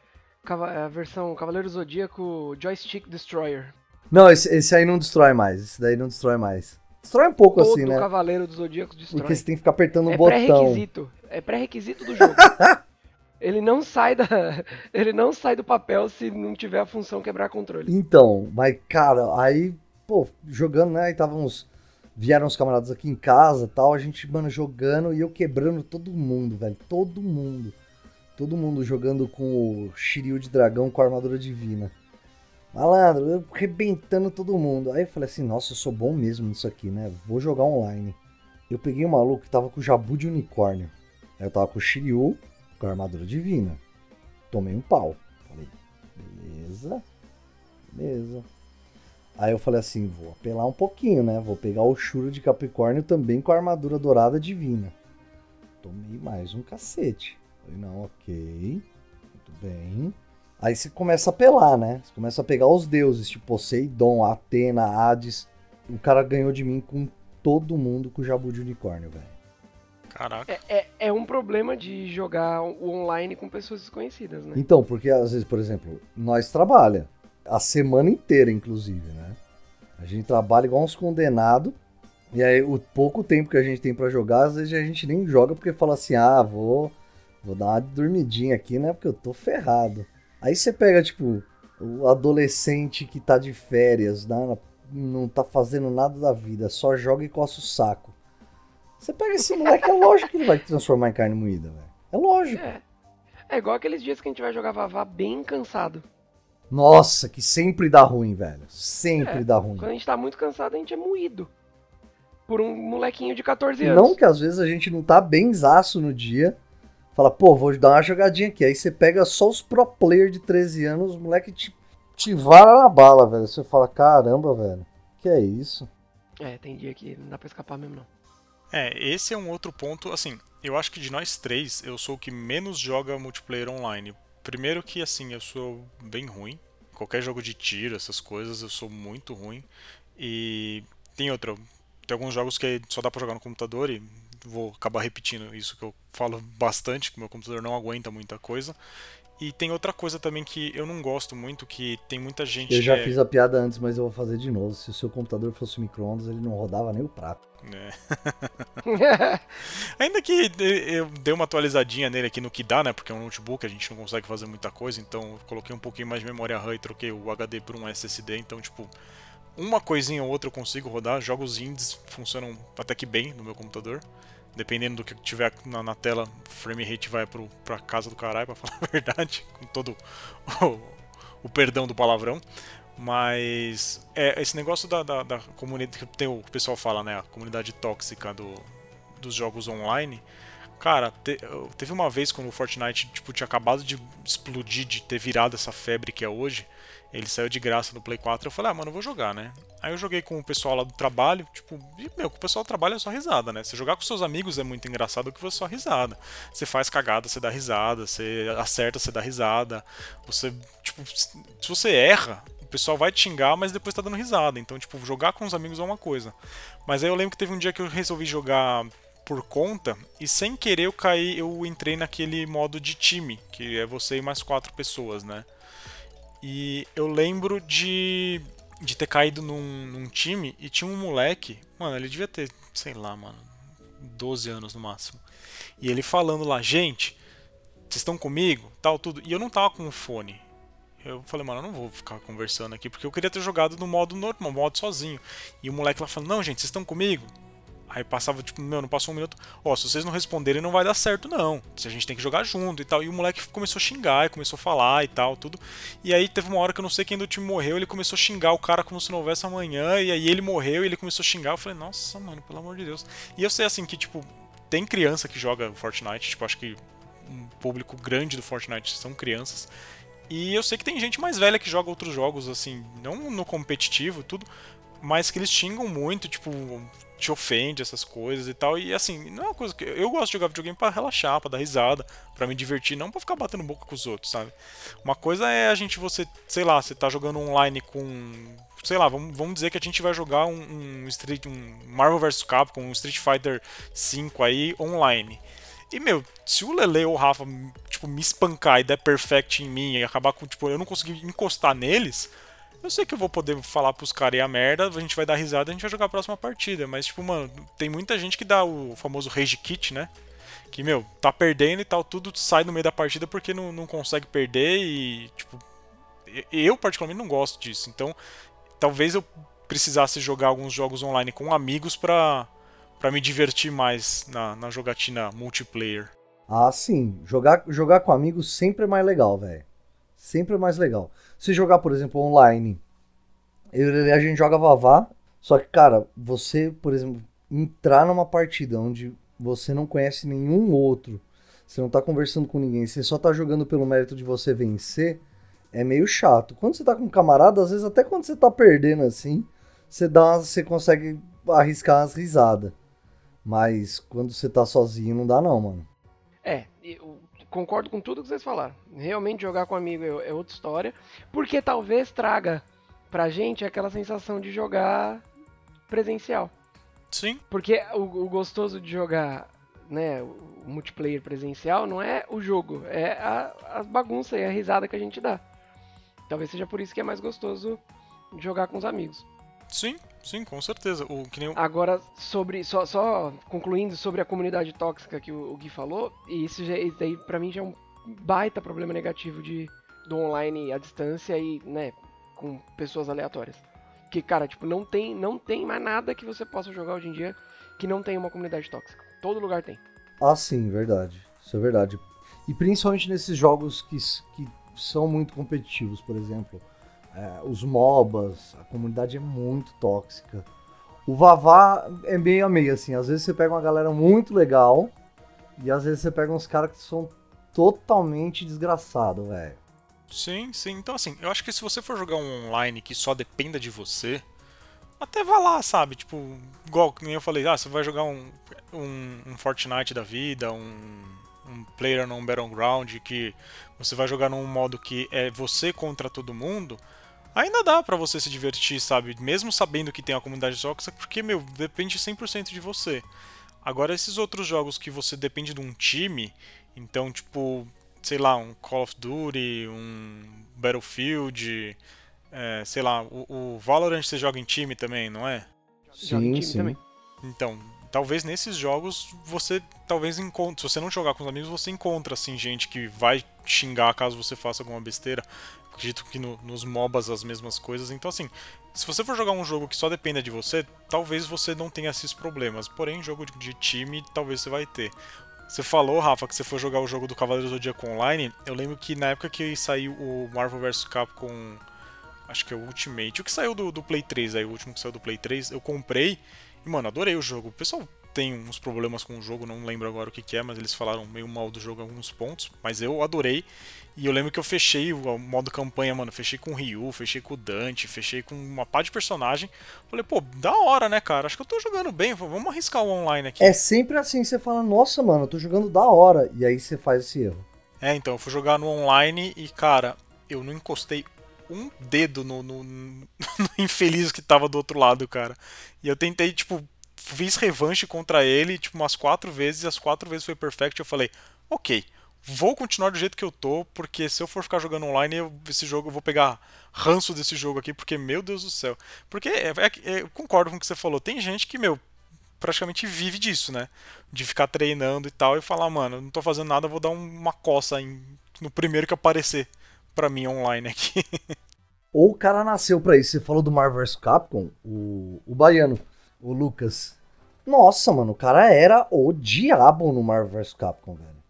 Speaker 3: A versão Cavaleiro Zodíaco Joystick Destroyer.
Speaker 2: Não, esse, esse aí não destrói mais. Esse daí não destrói mais. Destrói um pouco
Speaker 3: Todo
Speaker 2: assim, né?
Speaker 3: o Cavaleiro do Zodíaco destrói.
Speaker 2: Porque você tem que ficar apertando o
Speaker 3: é
Speaker 2: um botão.
Speaker 3: Pré-requisito. É pré-requisito do jogo. ele não sai da ele não sai do papel se não tiver a função quebrar controle.
Speaker 2: Então, mas cara, aí, pô, jogando, né, aí vieram os camaradas aqui em casa tal, a gente, mano, jogando e eu quebrando todo mundo, velho. Todo mundo. Todo mundo jogando com o Shiryu de dragão com a armadura divina. Malandro, eu arrebentando todo mundo. Aí eu falei assim, nossa, eu sou bom mesmo nisso aqui, né? Vou jogar online. Eu peguei um maluco que tava com o Jabu de unicórnio. Eu tava com o Shiryu com a armadura divina. Tomei um pau. Falei, beleza, beleza. Aí eu falei assim, vou apelar um pouquinho, né? Vou pegar o Shura de Capricórnio também com a armadura dourada divina. Tomei mais um cacete. Falei, não, ok. Muito bem. Aí você começa a apelar, né? Você começa a pegar os deuses, tipo Poseidon, Atena, Hades. O cara ganhou de mim com todo mundo com o Jabu de Unicórnio, velho.
Speaker 1: Caraca.
Speaker 3: É, é, é, um problema de jogar o online com pessoas desconhecidas, né?
Speaker 2: Então, porque às vezes, por exemplo, nós trabalha a semana inteira, inclusive, né? A gente trabalha igual uns condenados. E aí, o pouco tempo que a gente tem para jogar, às vezes a gente nem joga porque fala assim: ah, vou, vou dar uma dormidinha aqui, né? Porque eu tô ferrado. Aí você pega, tipo, o adolescente que tá de férias, né? não tá fazendo nada da vida, só joga e coça o saco. Você pega esse moleque, é lógico que ele vai te transformar em carne moída, velho. É lógico.
Speaker 3: É. é igual aqueles dias que a gente vai jogar Vavá bem cansado.
Speaker 2: Nossa, que sempre dá ruim, velho. Sempre
Speaker 3: é,
Speaker 2: dá ruim.
Speaker 3: Quando a gente tá muito cansado, a gente é moído. Por um molequinho de 14 anos.
Speaker 2: Não que às vezes a gente não tá bem zaço no dia. Fala, pô, vou dar uma jogadinha aqui. Aí você pega só os pro player de 13 anos, os moleque te, te vara na bala, velho. Você fala, caramba, velho. Que é isso?
Speaker 3: É, tem dia que não dá pra escapar mesmo, não.
Speaker 1: É, esse é um outro ponto, assim, eu acho que de nós três, eu sou o que menos joga multiplayer online. Primeiro que assim, eu sou bem ruim. Qualquer jogo de tiro, essas coisas, eu sou muito ruim. E tem outra. Tem alguns jogos que só dá pra jogar no computador e vou acabar repetindo isso que eu falo bastante, que meu computador não aguenta muita coisa. E tem outra coisa também que eu não gosto muito, que tem muita gente.
Speaker 2: Eu já
Speaker 1: é...
Speaker 2: fiz a piada antes, mas eu vou fazer de novo. Se o seu computador fosse micro-ondas, ele não rodava nem o prato.
Speaker 1: É. Ainda que eu dei uma atualizadinha nele aqui no que dá, né? Porque é um notebook, a gente não consegue fazer muita coisa, então coloquei um pouquinho mais de memória RAM e troquei o HD por um SSD, então, tipo, uma coisinha ou outra eu consigo rodar. Jogos indies funcionam até que bem no meu computador. Dependendo do que tiver na, na tela, o frame rate vai pro, pra casa do caralho, pra falar a verdade, com todo o, o perdão do palavrão. Mas é, esse negócio da, da, da, comunidade que tem, o pessoal fala, né? A comunidade tóxica do, dos jogos online. Cara, te, teve uma vez quando o Fortnite tipo, tinha acabado de explodir, de ter virado essa febre que é hoje. Ele saiu de graça no Play 4. Eu falei, ah, mano, eu vou jogar, né? Aí eu joguei com o pessoal lá do trabalho. Tipo, e, meu, com o pessoal do trabalho é só risada, né? Você jogar com seus amigos é muito engraçado que você só risada. Você faz cagada, você dá risada. Você acerta, você dá risada. Você, tipo, se você erra, o pessoal vai te xingar, mas depois tá dando risada. Então, tipo, jogar com os amigos é uma coisa. Mas aí eu lembro que teve um dia que eu resolvi jogar por conta e sem querer eu caí, eu entrei naquele modo de time, que é você e mais quatro pessoas, né? E eu lembro de, de ter caído num, num time e tinha um moleque, mano, ele devia ter, sei lá, mano, 12 anos no máximo. E ele falando lá, gente, vocês estão comigo? Tal, tudo. E eu não tava com o fone. Eu falei, mano, eu não vou ficar conversando aqui, porque eu queria ter jogado no modo normal, modo sozinho. E o moleque lá falando, não, gente, vocês estão comigo? Aí passava, tipo, meu, não passou um minuto. Ó, se vocês não responderem, não vai dar certo, não. A gente tem que jogar junto e tal. E o moleque começou a xingar, e começou a falar e tal, tudo. E aí teve uma hora que eu não sei quem do time morreu, ele começou a xingar o cara como se não houvesse amanhã. E aí ele morreu e ele começou a xingar. Eu falei, nossa, mano, pelo amor de Deus. E eu sei assim que, tipo, tem criança que joga Fortnite, tipo, acho que um público grande do Fortnite são crianças. E eu sei que tem gente mais velha que joga outros jogos, assim, não no competitivo, tudo, mas que eles xingam muito, tipo, te ofende essas coisas e tal. E assim, não é uma coisa que. Eu gosto de jogar videogame para relaxar, para dar risada, para me divertir, não para ficar batendo boca com os outros, sabe? Uma coisa é a gente, você, sei lá, você tá jogando online com. Sei lá, vamos, vamos dizer que a gente vai jogar um, um, Street, um Marvel vs Capcom, um Street Fighter 5 aí online. E, meu, se o Lele ou o Rafa, tipo, me espancar e der perfect em mim e acabar com, tipo, eu não conseguir encostar neles, eu sei que eu vou poder falar pros caras e a merda, a gente vai dar risada a gente vai jogar a próxima partida. Mas, tipo, mano, tem muita gente que dá o famoso rage kit, né? Que, meu, tá perdendo e tal, tudo sai no meio da partida porque não, não consegue perder e, tipo, eu particularmente não gosto disso. Então, talvez eu precisasse jogar alguns jogos online com amigos pra, pra me divertir mais na, na jogatina multiplayer.
Speaker 2: Ah, sim. Jogar, jogar com amigos sempre é mais legal, velho. Sempre é mais legal. Se jogar, por exemplo, online, eu, a gente joga Vavá, só que, cara, você, por exemplo, entrar numa partida onde você não conhece nenhum outro, você não tá conversando com ninguém, você só tá jogando pelo mérito de você vencer, é meio chato. Quando você tá com um camarada, às vezes até quando você tá perdendo assim, você dá, você consegue arriscar as risadas. Mas quando você tá sozinho não dá não, mano.
Speaker 3: É, eu concordo com tudo que vocês falaram. Realmente jogar com amigo é, é outra história, porque talvez traga pra gente aquela sensação de jogar presencial.
Speaker 1: Sim.
Speaker 3: Porque o, o gostoso de jogar, né, o multiplayer presencial não é o jogo, é a, a bagunça e a risada que a gente dá. Talvez seja por isso que é mais gostoso jogar com os amigos.
Speaker 1: Sim, sim, com certeza. O, que nem...
Speaker 3: Agora, sobre. Só, só concluindo sobre a comunidade tóxica que o, o Gui falou, e isso, já, isso daí pra mim já é um baita problema negativo de, do online à distância e, né, com pessoas aleatórias. Que, cara, tipo, não tem, não tem mais nada que você possa jogar hoje em dia que não tenha uma comunidade tóxica. Todo lugar tem.
Speaker 2: Ah, sim, verdade. Isso é verdade. E principalmente nesses jogos que, que são muito competitivos, por exemplo é, os MOBAs, a comunidade é muito tóxica. O Vavá é meio a meio, assim. Às vezes você pega uma galera muito legal e às vezes você pega uns caras que são totalmente desgraçados, velho.
Speaker 1: Sim, sim. Então, assim, eu acho que se você for jogar um online que só dependa de você, até vá lá, sabe? Tipo, igual que eu falei, ah, você vai jogar um, um, um Fortnite da vida, um, um Player non Battleground, que você vai jogar num modo que é você contra todo mundo ainda dá para você se divertir, sabe? Mesmo sabendo que tem a comunidade tóxica, porque, meu, depende 100% de você. Agora, esses outros jogos que você depende de um time, então, tipo, sei lá, um Call of Duty, um Battlefield, é, sei lá, o, o, Valorant você joga em time também, não é?
Speaker 2: Sim, sim. Também.
Speaker 1: Então, talvez nesses jogos você talvez encontre, se você não jogar com os amigos, você encontra assim gente que vai xingar caso você faça alguma besteira. Acredito que no, nos MOBAs as mesmas coisas. Então assim, se você for jogar um jogo que só dependa de você, talvez você não tenha esses problemas. Porém, jogo de, de time, talvez você vai ter. Você falou, Rafa, que você foi jogar o jogo do Cavaleiro do Zodíaco Online. Eu lembro que na época que saiu o Marvel vs Capcom, acho que é o Ultimate, o que saiu do, do Play 3 aí, o último que saiu do Play 3, eu comprei mano, adorei o jogo. O pessoal tem uns problemas com o jogo, não lembro agora o que, que é, mas eles falaram meio mal do jogo em alguns pontos. Mas eu adorei. E eu lembro que eu fechei o modo campanha, mano. Fechei com o Ryu, fechei com o Dante, fechei com uma pá de personagem. Falei, pô, da hora, né, cara? Acho que eu tô jogando bem. Vamos arriscar o online aqui.
Speaker 2: É sempre assim, você fala, nossa, mano, eu tô jogando da hora. E aí você faz esse erro.
Speaker 1: É, então, eu fui jogar no online e, cara, eu não encostei um dedo no, no, no infeliz que tava do outro lado, cara. E eu tentei, tipo, fiz revanche contra ele, tipo, umas quatro vezes, e as quatro vezes foi perfect. Eu falei, ok, vou continuar do jeito que eu tô, porque se eu for ficar jogando online, eu, esse jogo eu vou pegar ranço desse jogo aqui, porque, meu Deus do céu. Porque, é, é, é, eu concordo com o que você falou, tem gente que, meu, praticamente vive disso, né? De ficar treinando e tal, e falar, mano, não tô fazendo nada, vou dar uma coça em, no primeiro que aparecer pra mim online aqui.
Speaker 2: Ou o cara nasceu pra isso. Você falou do Marvel vs Capcom, o, o baiano, o Lucas. Nossa, mano, o cara era o diabo no Marvel vs Capcom, velho.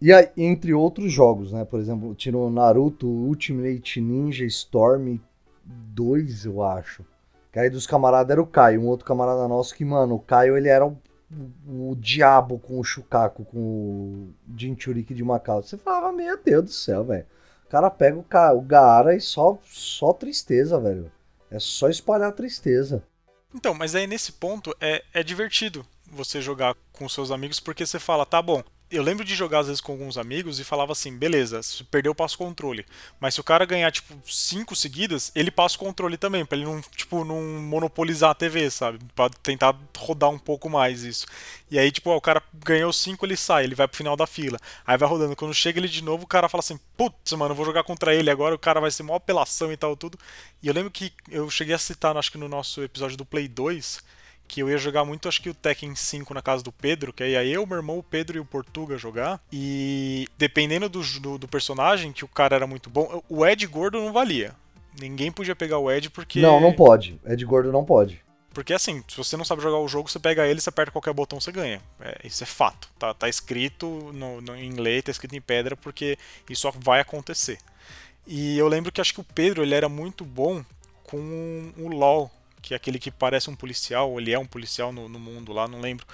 Speaker 2: E aí, entre outros jogos, né? Por exemplo, tirou Naruto Ultimate Ninja Storm 2, eu acho. Que aí dos camaradas era o Caio, um outro camarada nosso que, mano, o Caio ele era o, o, o diabo com o Shukaku, com o Jinchuriki de Macau. Você falava, meu Deus do céu, velho. O cara pega o, o Gaara e só, só tristeza, velho. É só espalhar tristeza.
Speaker 1: Então, mas aí nesse ponto é, é divertido você jogar com seus amigos porque você fala, tá bom, eu lembro de jogar às vezes com alguns amigos e falava assim, beleza, se perdeu, passa o controle. Mas se o cara ganhar, tipo, cinco seguidas, ele passa o controle também, para ele não, tipo, não monopolizar a TV, sabe? Pra tentar rodar um pouco mais isso. E aí, tipo, ó, o cara ganhou cinco, ele sai, ele vai pro final da fila. Aí vai rodando. Quando chega ele de novo, o cara fala assim, putz, mano, eu vou jogar contra ele agora, o cara vai ser mó apelação e tal, tudo. E eu lembro que eu cheguei a citar, acho que no nosso episódio do Play 2, que eu ia jogar muito, acho que o Tekken 5 na casa do Pedro, que aí ia eu, meu irmão, o Pedro e o Portuga jogar. E dependendo do, do, do, personagem, que o cara era muito bom, o Ed Gordo não valia. Ninguém podia pegar o Ed porque.
Speaker 2: Não, não pode. Ed Gordo não pode.
Speaker 1: Porque assim, se você não sabe jogar o jogo, você pega ele, você aperta qualquer botão, você ganha. É, isso é fato. Tá, tá escrito no, no, em lei, tá escrito em pedra, porque isso vai acontecer. E eu lembro que acho que o Pedro ele era muito bom com o LoL que é aquele que parece um policial, ele é um policial no, no mundo lá, não lembro.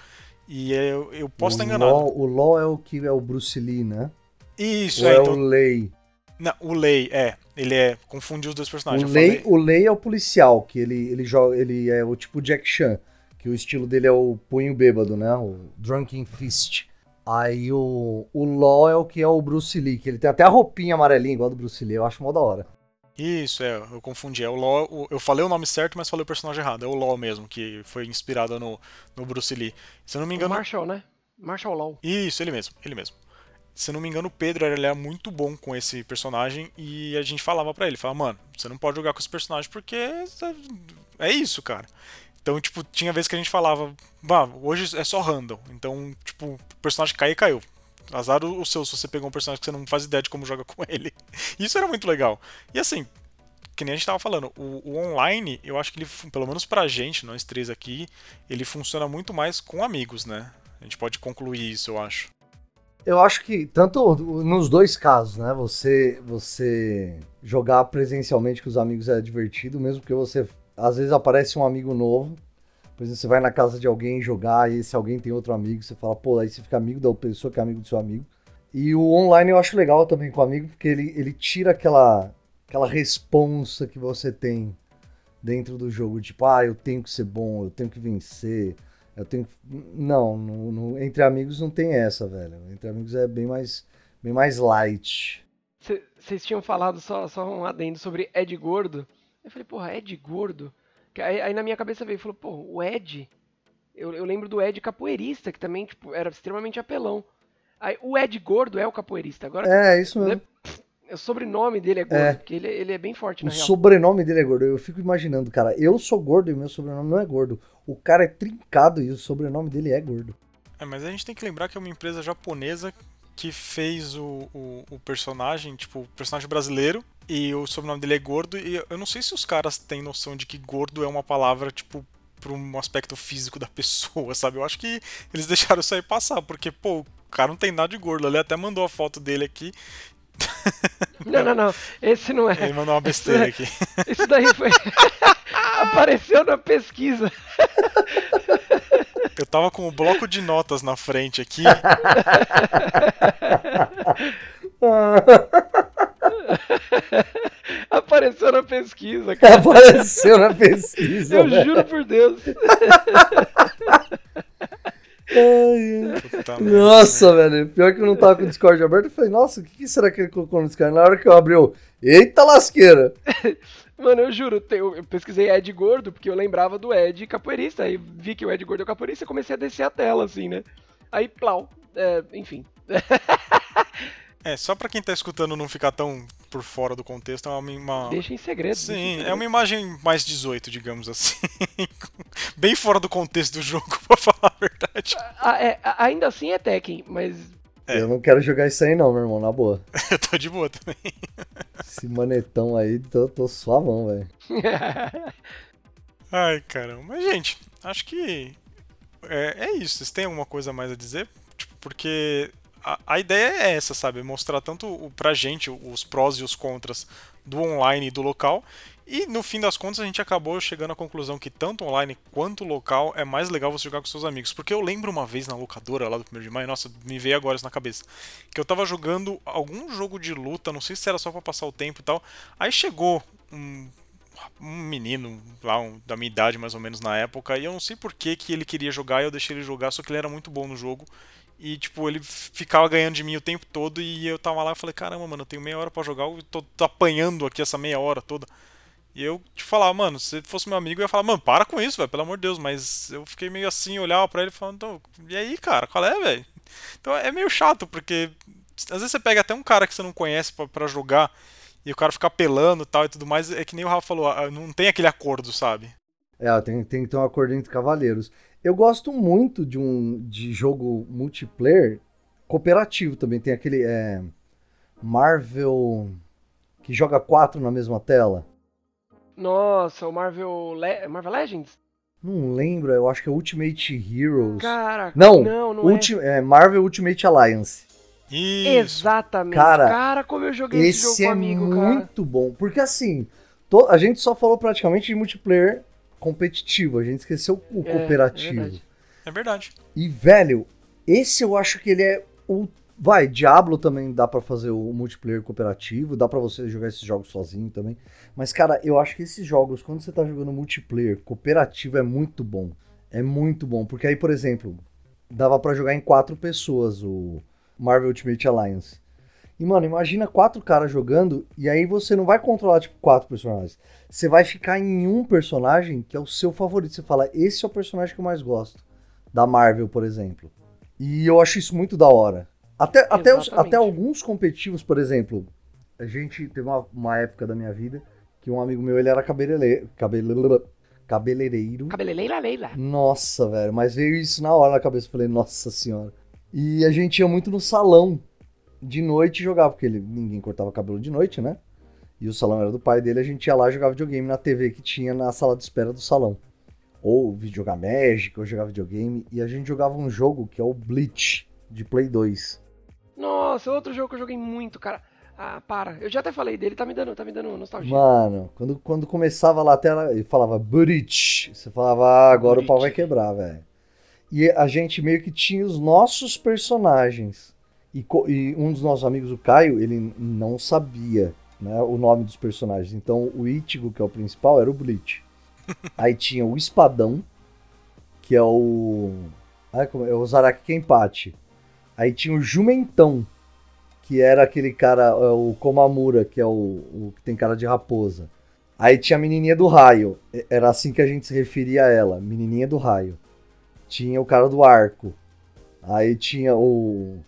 Speaker 1: E eu, eu posso o estar enganado.
Speaker 2: Law, o Law é o que é o Bruce Lee, né?
Speaker 1: Isso,
Speaker 2: Ou
Speaker 1: é.
Speaker 2: é
Speaker 1: então...
Speaker 2: o Lei.
Speaker 1: Não, o Lei, é. Ele é. Confundiu os dois personagens.
Speaker 2: O Lei, o Lei é o policial, que ele, ele joga. Ele é o tipo Jack Chan, que o estilo dele é o punho bêbado, né? O Drunken Fist. Aí o, o Law é o que é o Bruce Lee, que ele tem até a roupinha amarelinha igual do Bruce Lee, eu acho mó da hora.
Speaker 1: Isso, é, eu confundi. É o Law, eu falei o nome certo, mas falei o personagem errado. É o Law mesmo, que foi inspirado no, no Bruce Lee. Se eu não me engano.
Speaker 3: O Marshall, né? Marshall Law.
Speaker 1: Isso, ele mesmo, ele mesmo. Se eu não me engano, o Pedro era muito bom com esse personagem e a gente falava para ele, falava, mano, você não pode jogar com esse personagem porque é isso, cara. Então, tipo, tinha vezes que a gente falava, bah, hoje é só random. Então, tipo, o personagem caiu e caiu. Azar o seu se você pegou um personagem que você não faz ideia de como joga com ele. Isso era muito legal. E assim, que nem a gente tava falando, o, o, online, eu acho que ele, pelo menos pra gente, nós três aqui, ele funciona muito mais com amigos, né? A gente pode concluir isso, eu acho.
Speaker 2: Eu acho que tanto nos dois casos, né? Você você jogar presencialmente com os amigos é divertido, mesmo que você às vezes aparece um amigo novo por exemplo, você vai na casa de alguém jogar e se alguém tem outro amigo, você fala, pô, aí você fica amigo da pessoa que é amigo do seu amigo. E o online eu acho legal também com o amigo, porque ele, ele tira aquela, aquela responsa que você tem dentro do jogo, tipo, ah, eu tenho que ser bom, eu tenho que vencer, eu tenho que... Não, no, no, entre amigos não tem essa, velho. Entre amigos é bem mais, bem mais light.
Speaker 3: Vocês tinham falado só, só um adendo sobre Ed Gordo. Eu falei, porra, Ed Gordo? Aí, aí, na minha cabeça veio, falou, pô, o Ed, eu, eu, lembro do Ed capoeirista, que também, tipo, era extremamente apelão. Aí, o Ed Gordo é o capoeirista. Agora,
Speaker 2: é, isso mesmo.
Speaker 3: O sobrenome dele é gordo, é. porque ele, ele é bem forte,
Speaker 2: na O real. sobrenome dele é gordo. Eu fico imaginando, cara, eu sou gordo e meu sobrenome não é gordo. O cara é trincado e o sobrenome dele é gordo.
Speaker 1: É, mas a gente tem que lembrar que é uma empresa japonesa que fez o, o, o, personagem, tipo, o personagem brasileiro, e o sobrenome dele é gordo, e eu não sei se os caras têm noção de que gordo é uma palavra, tipo, para um aspecto físico da pessoa, sabe? Eu acho que eles deixaram isso aí passar, porque, pô, o cara não tem nada de gordo. Ele até mandou a foto dele aqui.
Speaker 3: Não, não, não. Esse não é.
Speaker 1: Ele mandou uma besteira aqui.
Speaker 3: Isso daí foi. Apareceu na pesquisa.
Speaker 1: Eu tava com o bloco de notas na frente aqui.
Speaker 3: Apareceu na pesquisa, cara.
Speaker 2: Apareceu na pesquisa.
Speaker 3: Eu véio. juro por Deus.
Speaker 2: Ai, nossa, velho. Pior que eu não tava com o Discord aberto. Eu falei, nossa, o que, que, será que ele colocou no Discord? Na hora que eu abri, eu, eita lasqueira.
Speaker 3: Mano, eu juro, eu pesquisei Ed Gordo porque eu lembrava do Ed capoeirista. Aí vi que o Ed Gordo é capoeirista e comecei a descer a tela, assim, né? Aí, plau. É, enfim.
Speaker 1: É, só pra quem tá escutando não ficar tão por fora do contexto, é uma. uma...
Speaker 3: Deixa em segredo.
Speaker 1: Sim,
Speaker 3: em segredo.
Speaker 1: é uma imagem mais 18, digamos assim. Bem fora do contexto do jogo, pra falar a verdade.
Speaker 3: Ah, é, ainda assim é Tekken, mas.
Speaker 2: É. Eu não quero jogar isso aí, não, meu irmão, na boa.
Speaker 1: Eu tô de boa também.
Speaker 2: Esse manetão aí, tô, tô suavão, velho.
Speaker 1: Ai, caramba. Mas, gente, acho que. É, é isso. Vocês têm alguma coisa mais a dizer? Tipo, porque a, ideia é essa, sabe? Mostrar tanto pra gente os prós e os contras do online e do local. E no fim das contas a gente acabou chegando à conclusão que tanto online quanto local é mais legal você jogar com seus amigos. Porque eu lembro uma vez na locadora lá do primeiro de maio, nossa, me veio agora isso na cabeça. Que eu tava jogando algum jogo de luta, não sei se era só para passar o tempo e tal. Aí chegou um, um menino lá um, da minha idade mais ou menos na época, e eu não sei por que, que ele queria jogar e eu deixei ele jogar, só que ele era muito bom no jogo. E, tipo, ele ficava ganhando de mim o tempo todo e eu tava lá e falei, caramba, mano, eu tenho meia hora para jogar, eu tô, tô, apanhando aqui essa meia hora toda. E eu te falava, mano, se fosse meu amigo, eu ia falar, mano, para com isso, velho, pelo amor de Deus. Mas eu fiquei meio assim, olhava pra ele falando, então, e aí, cara, qual é, velho? Então é meio chato, porque às vezes você pega até um cara que você não conhece para jogar e o cara fica apelando e tal e tudo mais, é que nem o Rafa falou, ah, não tem aquele acordo, sabe?
Speaker 2: É, tem, tem que ter um acordo entre cavaleiros. Eu gosto muito de um de jogo multiplayer cooperativo também. Tem aquele é, Marvel que joga quatro na mesma tela.
Speaker 3: Nossa, o Marvel Le Marvel Legends?
Speaker 2: Não lembro, eu acho que é Ultimate Heroes.
Speaker 3: Cara,
Speaker 2: não, não, não Ulti é. é. Marvel Ultimate Alliance.
Speaker 1: Isso.
Speaker 3: Exatamente.
Speaker 2: Cara,
Speaker 3: cara, como eu joguei esse, esse jogo
Speaker 2: é
Speaker 3: amigo,
Speaker 2: muito bom, porque assim, a gente só falou praticamente de multiplayer competitivo, a gente esqueceu o é, cooperativo. É
Speaker 1: verdade. é verdade.
Speaker 2: E, velho, esse eu acho que ele é o. Vai, Diablo também dá para fazer o multiplayer cooperativo, dá para você jogar esses jogos sozinho também. Mas, cara, eu acho que esses jogos, quando você tá jogando multiplayer cooperativo, é muito bom. É muito bom. Porque aí, por exemplo, dava para jogar em quatro pessoas o Marvel Ultimate Alliance. E, mano, imagina quatro caras jogando e aí você não vai controlar, tipo, quatro personagens. Você vai ficar em um personagem que é o seu favorito. Você fala, esse é o personagem que eu mais gosto. Da Marvel, por exemplo. E eu acho isso muito da hora. Até, até, os, até alguns competitivos, por exemplo, a gente teve uma, uma época da minha vida que um amigo meu, ele era cabeleireiro. Cabele, cabeleireiro.
Speaker 3: Cabeleireira Leila.
Speaker 2: Nossa, velho. Mas veio isso na hora na cabeça. Falei, nossa senhora. E a gente ia muito no salão de noite jogar, porque ele, ninguém cortava cabelo de noite, né? E o salão era do pai dele, a gente ia lá jogar videogame na TV que tinha na sala de espera do salão. Ou jogar Magic, ou jogar videogame. E a gente jogava um jogo que é o Bleach, de Play 2.
Speaker 3: Nossa, outro jogo que eu joguei muito, cara. Ah, para. Eu já até falei dele, tá me dando, tá me dando nostalgia.
Speaker 2: Mano, quando, quando começava lá a tela, ele falava Bleach. Você falava, ah, agora Bleach. o pau vai quebrar, velho. E a gente meio que tinha os nossos personagens. E, e, um dos nossos amigos, o Caio, ele não sabia né, o nome dos personagens. Então o Ichigo, que é o principal, era o Bleach. Aí tinha o Espadão, que é o. Ah, é o Zaraki Kenpachi. Aí tinha o Jumentão, que era aquele cara, é, o Komamura, que é o, o que tem cara de raposa. Aí tinha a menininha do raio, era assim que a gente se referia a ela, menininha do raio. Tinha o cara do arco. Aí tinha o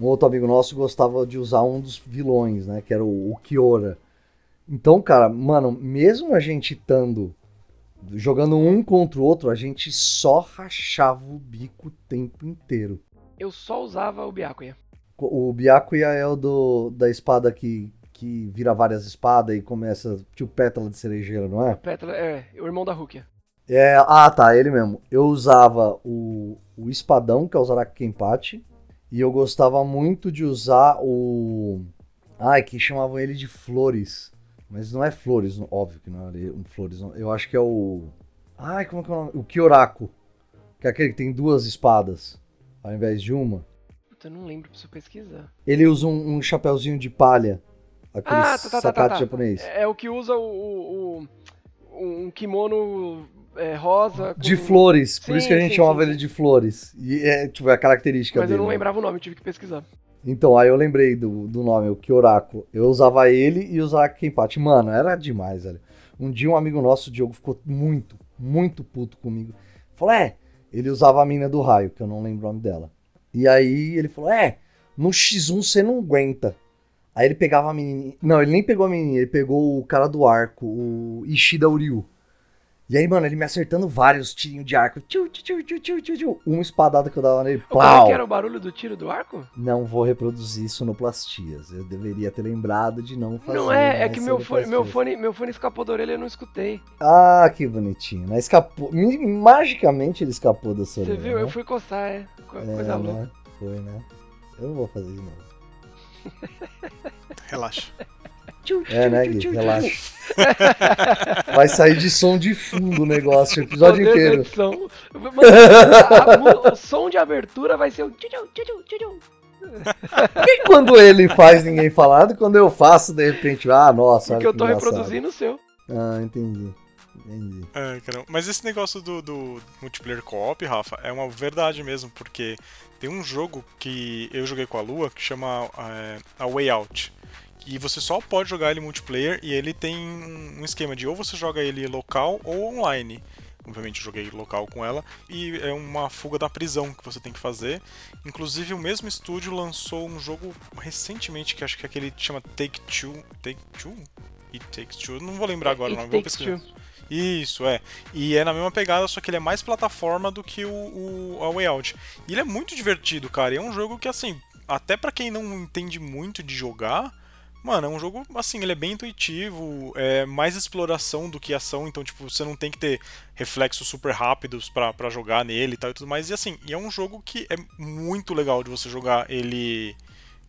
Speaker 2: um outro amigo nosso gostava de usar um dos vilões, né? Que era o, o Kiora. Então, cara, mano, mesmo a gente estando jogando um contra o outro, a gente só rachava o bico o tempo inteiro.
Speaker 3: Eu só usava o Byakuya.
Speaker 2: O Byakuya é o do, da espada que, que vira várias espadas e começa, tipo pétala de cerejeira, não é?
Speaker 3: Pétala, é, o irmão da Rukia.
Speaker 2: É, ah, tá, ele mesmo. Eu usava o, o espadão, que é o Zaraki Kenpachi, e eu gostava muito de usar o. Ai, que chamavam ele de Flores. Mas não é Flores, óbvio que não é um Flores. Não. Eu acho que é o. Ai, como é que é o nome? O Kyoraku. Que é aquele que tem duas espadas, ao invés de uma.
Speaker 3: Eu não lembro, preciso pesquisar.
Speaker 2: Ele usa um, um chapéuzinho de palha. Aquele ah, tá, tá, tá, tá, tá. japonês.
Speaker 3: É, é, o que usa o, o, o um kimono é, rosa.
Speaker 2: Com... De flores, por sim, isso que a gente sim, chamava sim, ele de flores. E é, tipo, é a característica
Speaker 3: Mas
Speaker 2: dele.
Speaker 3: Mas eu não lembrava o nome, tive que pesquisar.
Speaker 2: Então, aí eu lembrei do, do nome, o Kyoraku. Eu usava ele e usava Kenpachi. Mano, era demais, velho. Um dia um amigo nosso, o Diogo, ficou muito, muito puto comigo. Falou, é, ele usava a mina do raio, que eu não lembro o nome dela. E aí ele falou, é, no X1 você não aguenta. Aí ele pegava a menininha. Não, ele nem pegou a menininha, ele pegou o cara do arco, o Ishida Uryu. E aí, mano, ele me acertando vários tirinhos de arco. Tchu, tchu, tchu, tchu, tchu, tchu. Uma espadada que eu dava nele.
Speaker 3: Como é que era o barulho do tiro do arco?
Speaker 2: Não vou reproduzir isso no Plastias. Eu deveria ter lembrado de não fazer.
Speaker 3: Não é, é que meu fone, meu, fone, meu fone escapou da orelha e eu não escutei.
Speaker 2: Ah, que bonitinho. Né? Escapou. Magicamente ele escapou da sua Você orelha.
Speaker 3: Você viu? Né? Eu fui coçar, é. Coisa é, louca.
Speaker 2: Né? Foi, né? Eu não vou fazer de novo.
Speaker 1: Relaxa.
Speaker 2: É, né, Gui? Relaxa. Vai sair de som de fundo o negócio, o episódio inteiro.
Speaker 3: Mano, a, a, o som de abertura vai ser o.
Speaker 2: E quando ele faz ninguém falado, quando eu faço, de repente, ah, nossa.
Speaker 3: Porque eu tô engraçado. reproduzindo o seu.
Speaker 2: Ah, entendi. Entendi.
Speaker 1: É, Mas esse negócio do, do multiplayer co-op, Rafa, é uma verdade mesmo, porque tem um jogo que eu joguei com a Lua que chama é, A Way Out. E você só pode jogar ele multiplayer e ele tem um esquema de ou você joga ele local ou online. Obviamente eu joguei local com ela e é uma fuga da prisão que você tem que fazer. Inclusive o mesmo estúdio lançou um jogo recentemente que acho que é aquele que chama Take Two, Take Two, It Takes Two, não vou lembrar agora, não vou pesquisar. Isso, é. E é na mesma pegada, só que ele é mais plataforma do que o, o a Way Out. E ele é muito divertido, cara. E é um jogo que, assim, até para quem não entende muito de jogar, Mano, é um jogo, assim, ele é bem intuitivo, é mais exploração do que ação, então, tipo, você não tem que ter reflexos super rápidos para jogar nele e tal e tudo mais. E assim, e é um jogo que é muito legal de você jogar ele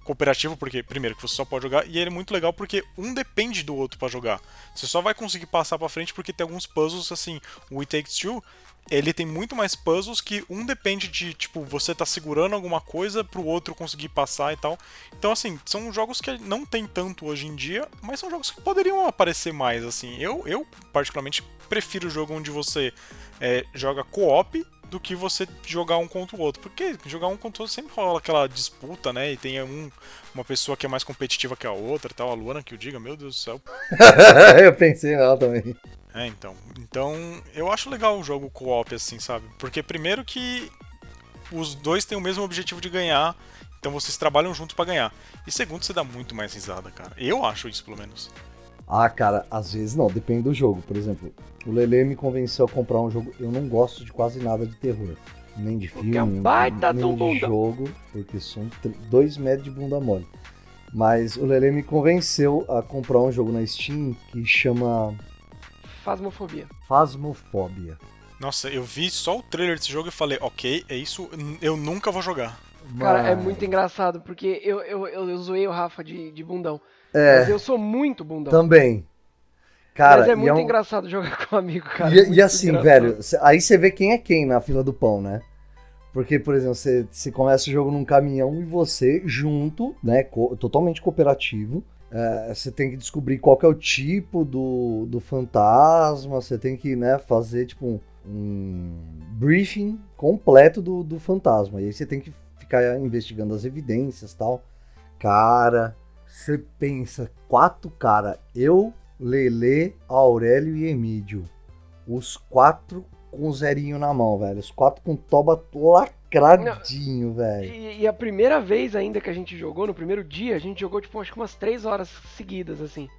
Speaker 1: cooperativo, porque, primeiro, que você só pode jogar, e ele é muito legal porque um depende do outro para jogar. Você só vai conseguir passar para frente porque tem alguns puzzles, assim, o It Takes Two, ele tem muito mais puzzles que um depende de, tipo, você tá segurando alguma coisa pro outro conseguir passar e tal. Então, assim, são jogos que não tem tanto hoje em dia, mas são jogos que poderiam aparecer mais, assim. Eu, eu particularmente, prefiro o jogo onde você é, joga co-op do que você jogar um contra o outro. Porque jogar um contra o outro sempre rola aquela disputa, né? E tem um, uma pessoa que é mais competitiva que a outra e tal. A Luana que o diga, meu Deus do céu.
Speaker 2: eu pensei nela também.
Speaker 1: É, então. Então, eu acho legal o jogo co-op, assim, sabe? Porque, primeiro, que os dois têm o mesmo objetivo de ganhar, então vocês trabalham juntos para ganhar. E segundo, você dá muito mais risada, cara. Eu acho isso, pelo menos.
Speaker 2: Ah, cara, às vezes não, depende do jogo. Por exemplo, o Lele me convenceu a comprar um jogo. Eu não gosto de quase nada de terror. Nem de filme, é um baita nem de bunda. jogo, porque são dois metros de bunda mole. Mas o Lele me convenceu a comprar um jogo na Steam que chama
Speaker 3: Fasmofobia.
Speaker 2: Fasmofobia.
Speaker 1: Nossa, eu vi só o trailer desse jogo e falei, ok, é isso, eu nunca vou jogar.
Speaker 3: Cara, é muito engraçado, porque eu, eu, eu, eu zoei o Rafa de, de bundão. É. Mas eu sou muito bundão.
Speaker 2: Também. Cara,
Speaker 3: Mas é muito é um... engraçado jogar com um amigo, cara.
Speaker 2: E, e assim, engraçado. velho, aí você vê quem é quem na fila do pão, né? Porque, por exemplo, você, você começa o jogo num caminhão e você, junto, né, co totalmente cooperativo, é, você tem que descobrir qual que é o tipo do, do fantasma, você tem que né, fazer tipo um, um briefing completo do, do fantasma. E aí você tem que ficar investigando as evidências tal. Cara, você pensa, quatro cara, eu, Lele, Aurélio e Emílio. Os quatro com zerinho na mão, velho. Os quatro com toba lacradinho, velho.
Speaker 3: E, e, a primeira vez ainda que a gente jogou, no primeiro dia, a gente jogou, tipo, acho que umas três horas seguidas, assim.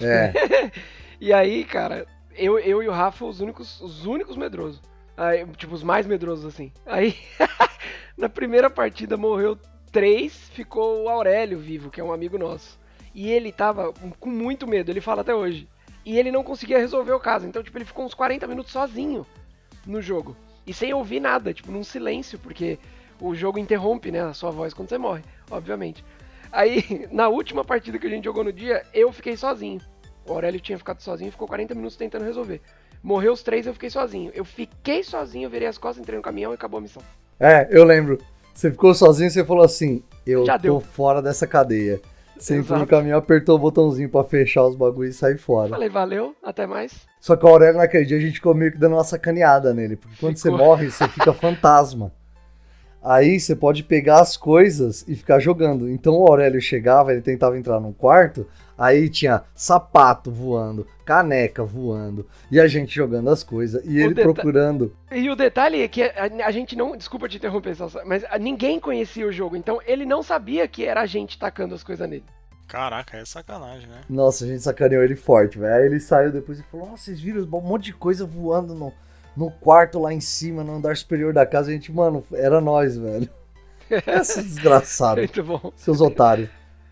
Speaker 2: É.
Speaker 3: e aí, cara, eu, eu e o Rafa, os únicos, os únicos medrosos. Aí, tipo, os mais medrosos, assim. Aí, na primeira partida morreu três, ficou o Aurélio vivo, que é um amigo nosso. E ele tava com muito medo, ele fala até hoje. E ele não conseguia resolver o caso. Então, tipo, ele ficou uns 40 minutos sozinho no jogo. E sem ouvir nada, tipo, num silêncio, porque o jogo interrompe, né, a sua voz quando você morre, obviamente. Aí, na última partida que a gente jogou no dia, eu fiquei sozinho. O Aurélio tinha ficado sozinho e ficou 40 minutos tentando resolver. Morreu os três, eu fiquei sozinho. Eu fiquei sozinho, virei as costas, entrei no caminhão e acabou a missão.
Speaker 2: É, eu lembro. Você ficou sozinho e você falou assim: Eu Já tô deu. fora dessa cadeia. Você entrou no caminhão, apertou o botãozinho pra fechar os bagulhos e sair fora.
Speaker 3: Falei, valeu, até mais.
Speaker 2: Só que o Aurélio naquele dia a gente ficou meio que dando uma sacaneada nele. Porque quando Ficou. você morre, você fica fantasma. Aí você pode pegar as coisas e ficar jogando. Então o Aurélio chegava, ele tentava entrar num quarto, aí tinha sapato voando, caneca voando, e a gente jogando as coisas, e o ele procurando.
Speaker 3: E o detalhe é que a, gente não. Desculpa te interromper, mas ninguém conhecia o jogo, então ele não sabia que era a gente tacando as coisas nele.
Speaker 1: Caraca, é sacanagem, né?
Speaker 2: Nossa, a gente sacaneou ele forte, velho. Aí ele saiu depois e falou: Nossa, vocês viram um monte de coisa voando no no quarto lá em cima, no andar superior da casa, a gente, mano, era nós, velho. Esse desgraçado.
Speaker 3: muito bom.
Speaker 2: Seus otários.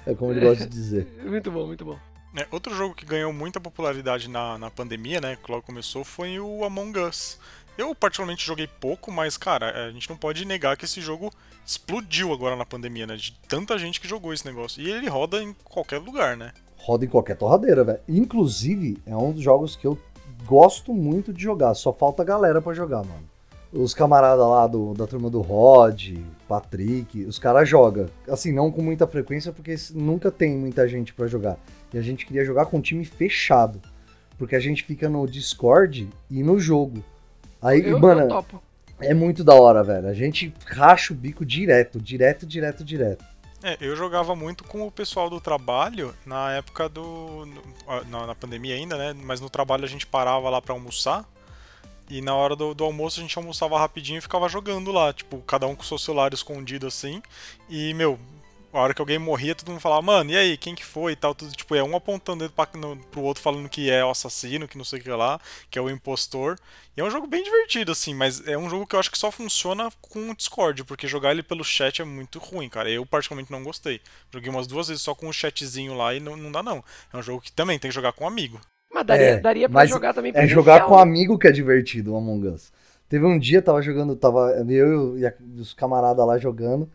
Speaker 2: É como ele gosta de dizer.
Speaker 3: Muito bom, muito bom.
Speaker 1: É, outro jogo que ganhou muita popularidade na, na pandemia, né, que logo começou, foi o Among Us. Eu particularmente joguei pouco, mas, cara, a gente não pode negar que esse jogo explodiu agora na pandemia, né? De tanta gente que jogou esse negócio. E ele roda em qualquer lugar, né?
Speaker 2: Roda em qualquer torradeira, velho. Inclusive, é um dos jogos que eu gosto muito de jogar, só falta galera para jogar, mano. Os camaradas lá do, da turma do Rod, Patrick, os caras jogam. Assim, não com muita frequência, porque nunca tem muita gente para jogar. E a gente queria jogar com um time fechado. Porque a gente fica no Discord e no jogo. Aí, eu, mano, eu é muito da hora, velho. A gente racha o bico direto, direto, direto, direto.
Speaker 1: É, eu jogava muito com o pessoal do trabalho na época do. Na, na pandemia ainda, né? Mas no trabalho a gente parava lá para almoçar. E na hora do, do, almoço a gente almoçava rapidinho e ficava jogando lá, tipo, cada um com o seu celular escondido assim. E, meu, a hora que alguém morria, todo mundo falava, mano, e aí, quem que foi e tal, tudo, tipo, é um apontando pra, no, pro outro falando que é o assassino, que não sei o que lá, que é o impostor. E é um jogo bem divertido, assim, mas é um jogo que eu acho que só funciona com o Discord, porque jogar ele pelo chat é muito ruim, cara. Eu particularmente não gostei. Joguei umas duas vezes só com o chatzinho lá e não, não dá não. É um jogo que também tem que jogar com um amigo.
Speaker 3: Mas daria, é, daria pra jogar também
Speaker 2: É jogar com um amigo que é divertido o Among Us. Teve um dia, tava jogando, tava eu e os camaradas lá jogando,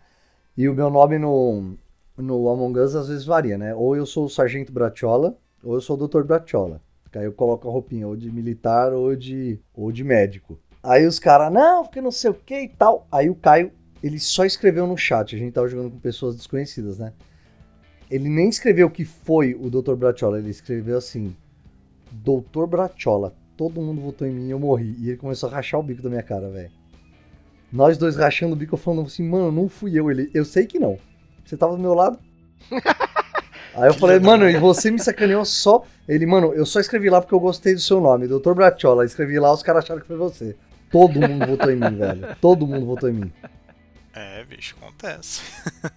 Speaker 2: e o meu nome no, no Among Us às vezes varia, né? Ou eu sou o Sargento Bratiola, ou eu sou o Dr. Bratiola. Aí eu coloco a roupinha ou de militar ou de, ou de médico. Aí os caras, não, porque não sei o que e tal. Aí o Caio, ele só escreveu no chat, a gente tava jogando com pessoas desconhecidas, né? Ele nem escreveu que foi o Dr. Bratiola, ele escreveu assim: Dr. Bratiola, todo mundo votou em mim e eu morri. E ele começou a rachar o bico da minha cara, velho. Nós dois rachando o bico, falando assim, mano, não fui eu. Ele, eu sei que não. Você tava do meu lado? Aí eu falei, mano, e você me sacaneou só. Ele, mano, eu só escrevi lá porque eu gostei do seu nome, Dr. Bratiola. Escrevi lá, os caras acharam que foi você. Todo mundo votou em mim, velho. Todo mundo votou em mim.
Speaker 1: É, bicho, acontece.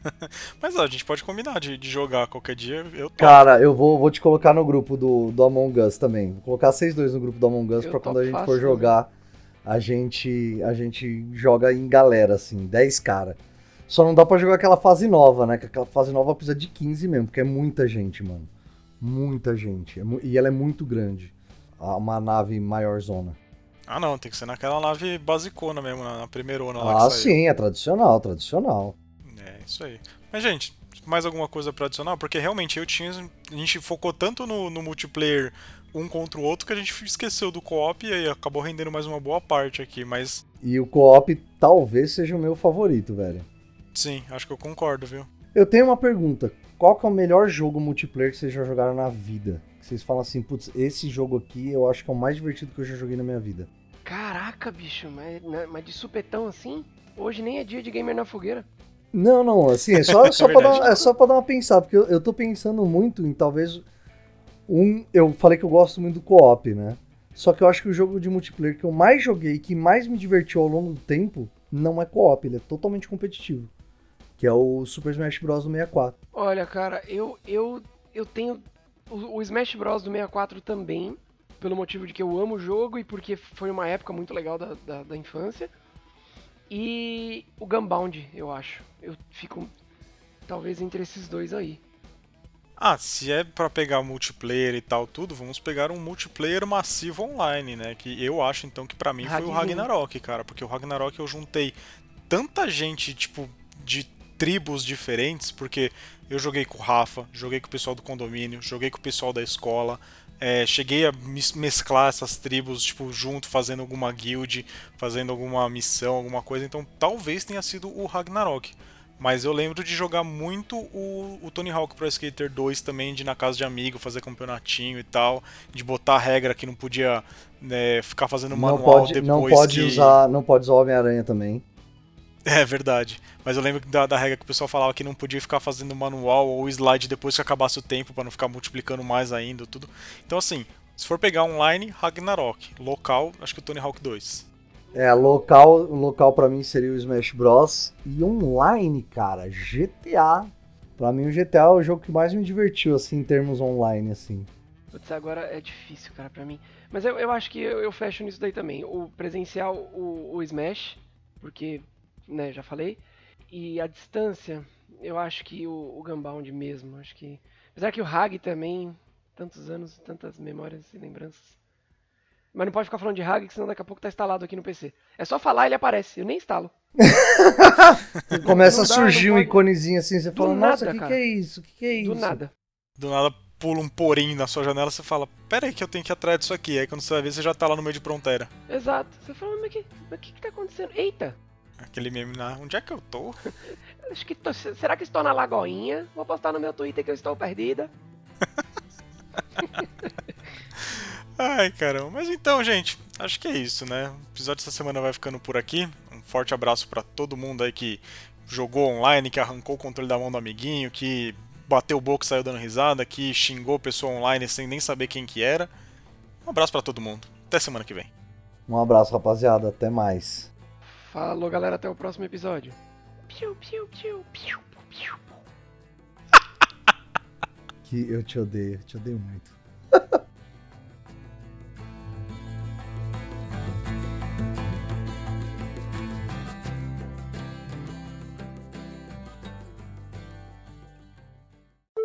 Speaker 1: Mas ó, a gente pode combinar de, de jogar qualquer dia. Eu
Speaker 2: topo. Cara, eu vou, vou te colocar no grupo do, do Among Us também. Vou colocar vocês dois no grupo do Among Us eu pra quando a gente fácil, for jogar, né? a gente, a gente joga em galera, assim, 10 caras. Só não dá pra jogar aquela fase nova, né? Que aquela fase nova precisa de 15 mesmo, porque é muita gente, mano. Muita gente. É e ela é muito grande. Uma nave maior zona.
Speaker 1: Ah não, tem que ser naquela nave basicona mesmo, na primeira
Speaker 2: lá Ah, sim, é tradicional, tradicional.
Speaker 1: É, isso aí. Mas, gente, mais alguma coisa pra adicionar? Porque realmente eu tinha. A gente focou tanto no, no multiplayer um contra o outro que a gente esqueceu do co-op e aí acabou rendendo mais uma boa parte aqui, mas.
Speaker 2: E o co-op talvez seja o meu favorito, velho.
Speaker 1: Sim, acho que eu concordo, viu?
Speaker 2: Eu tenho uma pergunta. Qual que é o melhor jogo multiplayer que vocês já jogaram na vida? Vocês falam assim, putz, esse jogo aqui eu acho que é o mais divertido que eu já joguei na minha vida.
Speaker 3: Caraca, bicho, mas, né, mas de supetão assim? Hoje nem é dia de gamer na fogueira.
Speaker 2: Não, não, assim, é só, só, é pra, dar, é só pra dar uma pensada, porque eu, eu tô pensando muito em talvez um. Eu falei que eu gosto muito do co-op, né? Só que eu acho que o jogo de multiplayer que eu mais joguei, que mais me divertiu ao longo do tempo, não é co-op, ele é totalmente competitivo. Que é o Super Smash Bros. do 64.
Speaker 3: Olha, cara, eu, eu, eu tenho o, o Smash Bros. do 64 também, pelo motivo de que eu amo o jogo e porque foi uma época muito legal da, da, da infância. E o Gunbound, eu acho. Eu fico talvez entre esses dois aí.
Speaker 1: Ah, se é para pegar multiplayer e tal tudo, vamos pegar um multiplayer massivo online, né? Que eu acho então que para mim foi o Ragnarok, cara, porque o Ragnarok eu juntei tanta gente, tipo, de tribos diferentes, porque eu joguei com o Rafa, joguei com o pessoal do condomínio, joguei com o pessoal da escola, é, cheguei a mesclar essas tribos, tipo, junto, fazendo alguma guild, fazendo alguma missão, alguma coisa, então talvez tenha sido o Ragnarok. Mas eu lembro de jogar muito o, o Tony Hawk Pro Skater 2 também, de ir na casa de amigo, fazer campeonatinho e tal, de botar a regra que não podia né, ficar fazendo manual
Speaker 2: não pode,
Speaker 1: depois
Speaker 2: não pode
Speaker 1: que...
Speaker 2: usar Não pode usar o Homem-Aranha também.
Speaker 1: É verdade. Mas eu lembro da, da, regra que o pessoal falava que não podia ficar fazendo manual ou slide depois que acabasse o tempo para não ficar multiplicando mais ainda tudo. Então assim, se for pegar online, Ragnarok. Local, acho que o Tony Hawk 2.
Speaker 2: É, local, local para mim seria o Smash Bros. E online, cara, GTA. Pra mim o GTA é o jogo que mais me divertiu, assim, em termos online, assim.
Speaker 3: Putz, agora é difícil, cara, pra mim. Mas eu, eu acho que eu, eu fecho nisso daí também. O presencial, o, o Smash, porque, né, já falei. E a distância, eu acho que o, o Gunbound mesmo, acho que... Apesar que o Hag também, tantos anos, tantas memórias e lembranças. Mas não pode ficar falando de Hag, senão daqui a pouco tá instalado aqui no PC. É só falar ele aparece, eu nem instalo.
Speaker 2: Começa a surgir dá, um iconezinho assim, você Do fala, nada, nossa, o que, que, é isso? O que, que é isso?
Speaker 3: Do nada.
Speaker 1: Do nada pula um porinho na sua janela, você fala, pera aí que eu tenho que ir atrás disso aqui. Aí quando você vai ver, você já tá lá no meio de fronteira.
Speaker 3: Exato. Você fala, mas o que, mas que, que tá acontecendo? Eita!
Speaker 1: Aquele meme lá, onde é que eu tô?
Speaker 3: Acho que tô, será que estou na Lagoinha? Vou postar no meu Twitter que eu estou perdida.
Speaker 1: Ai, caramba. Mas então, gente, acho que é isso, né? O episódio dessa semana vai ficando por aqui. Um forte abraço para todo mundo aí que jogou online, que arrancou o controle da mão do amiguinho, que bateu o boco e saiu dando risada, que xingou pessoa online sem nem saber quem que era. Um abraço para todo mundo. Até semana que vem.
Speaker 2: Um abraço, rapaziada. Até mais.
Speaker 3: Falou, galera. Até o próximo episódio. Piu, piu, piu, piu, piu.
Speaker 2: que eu te odeio. Te odeio muito.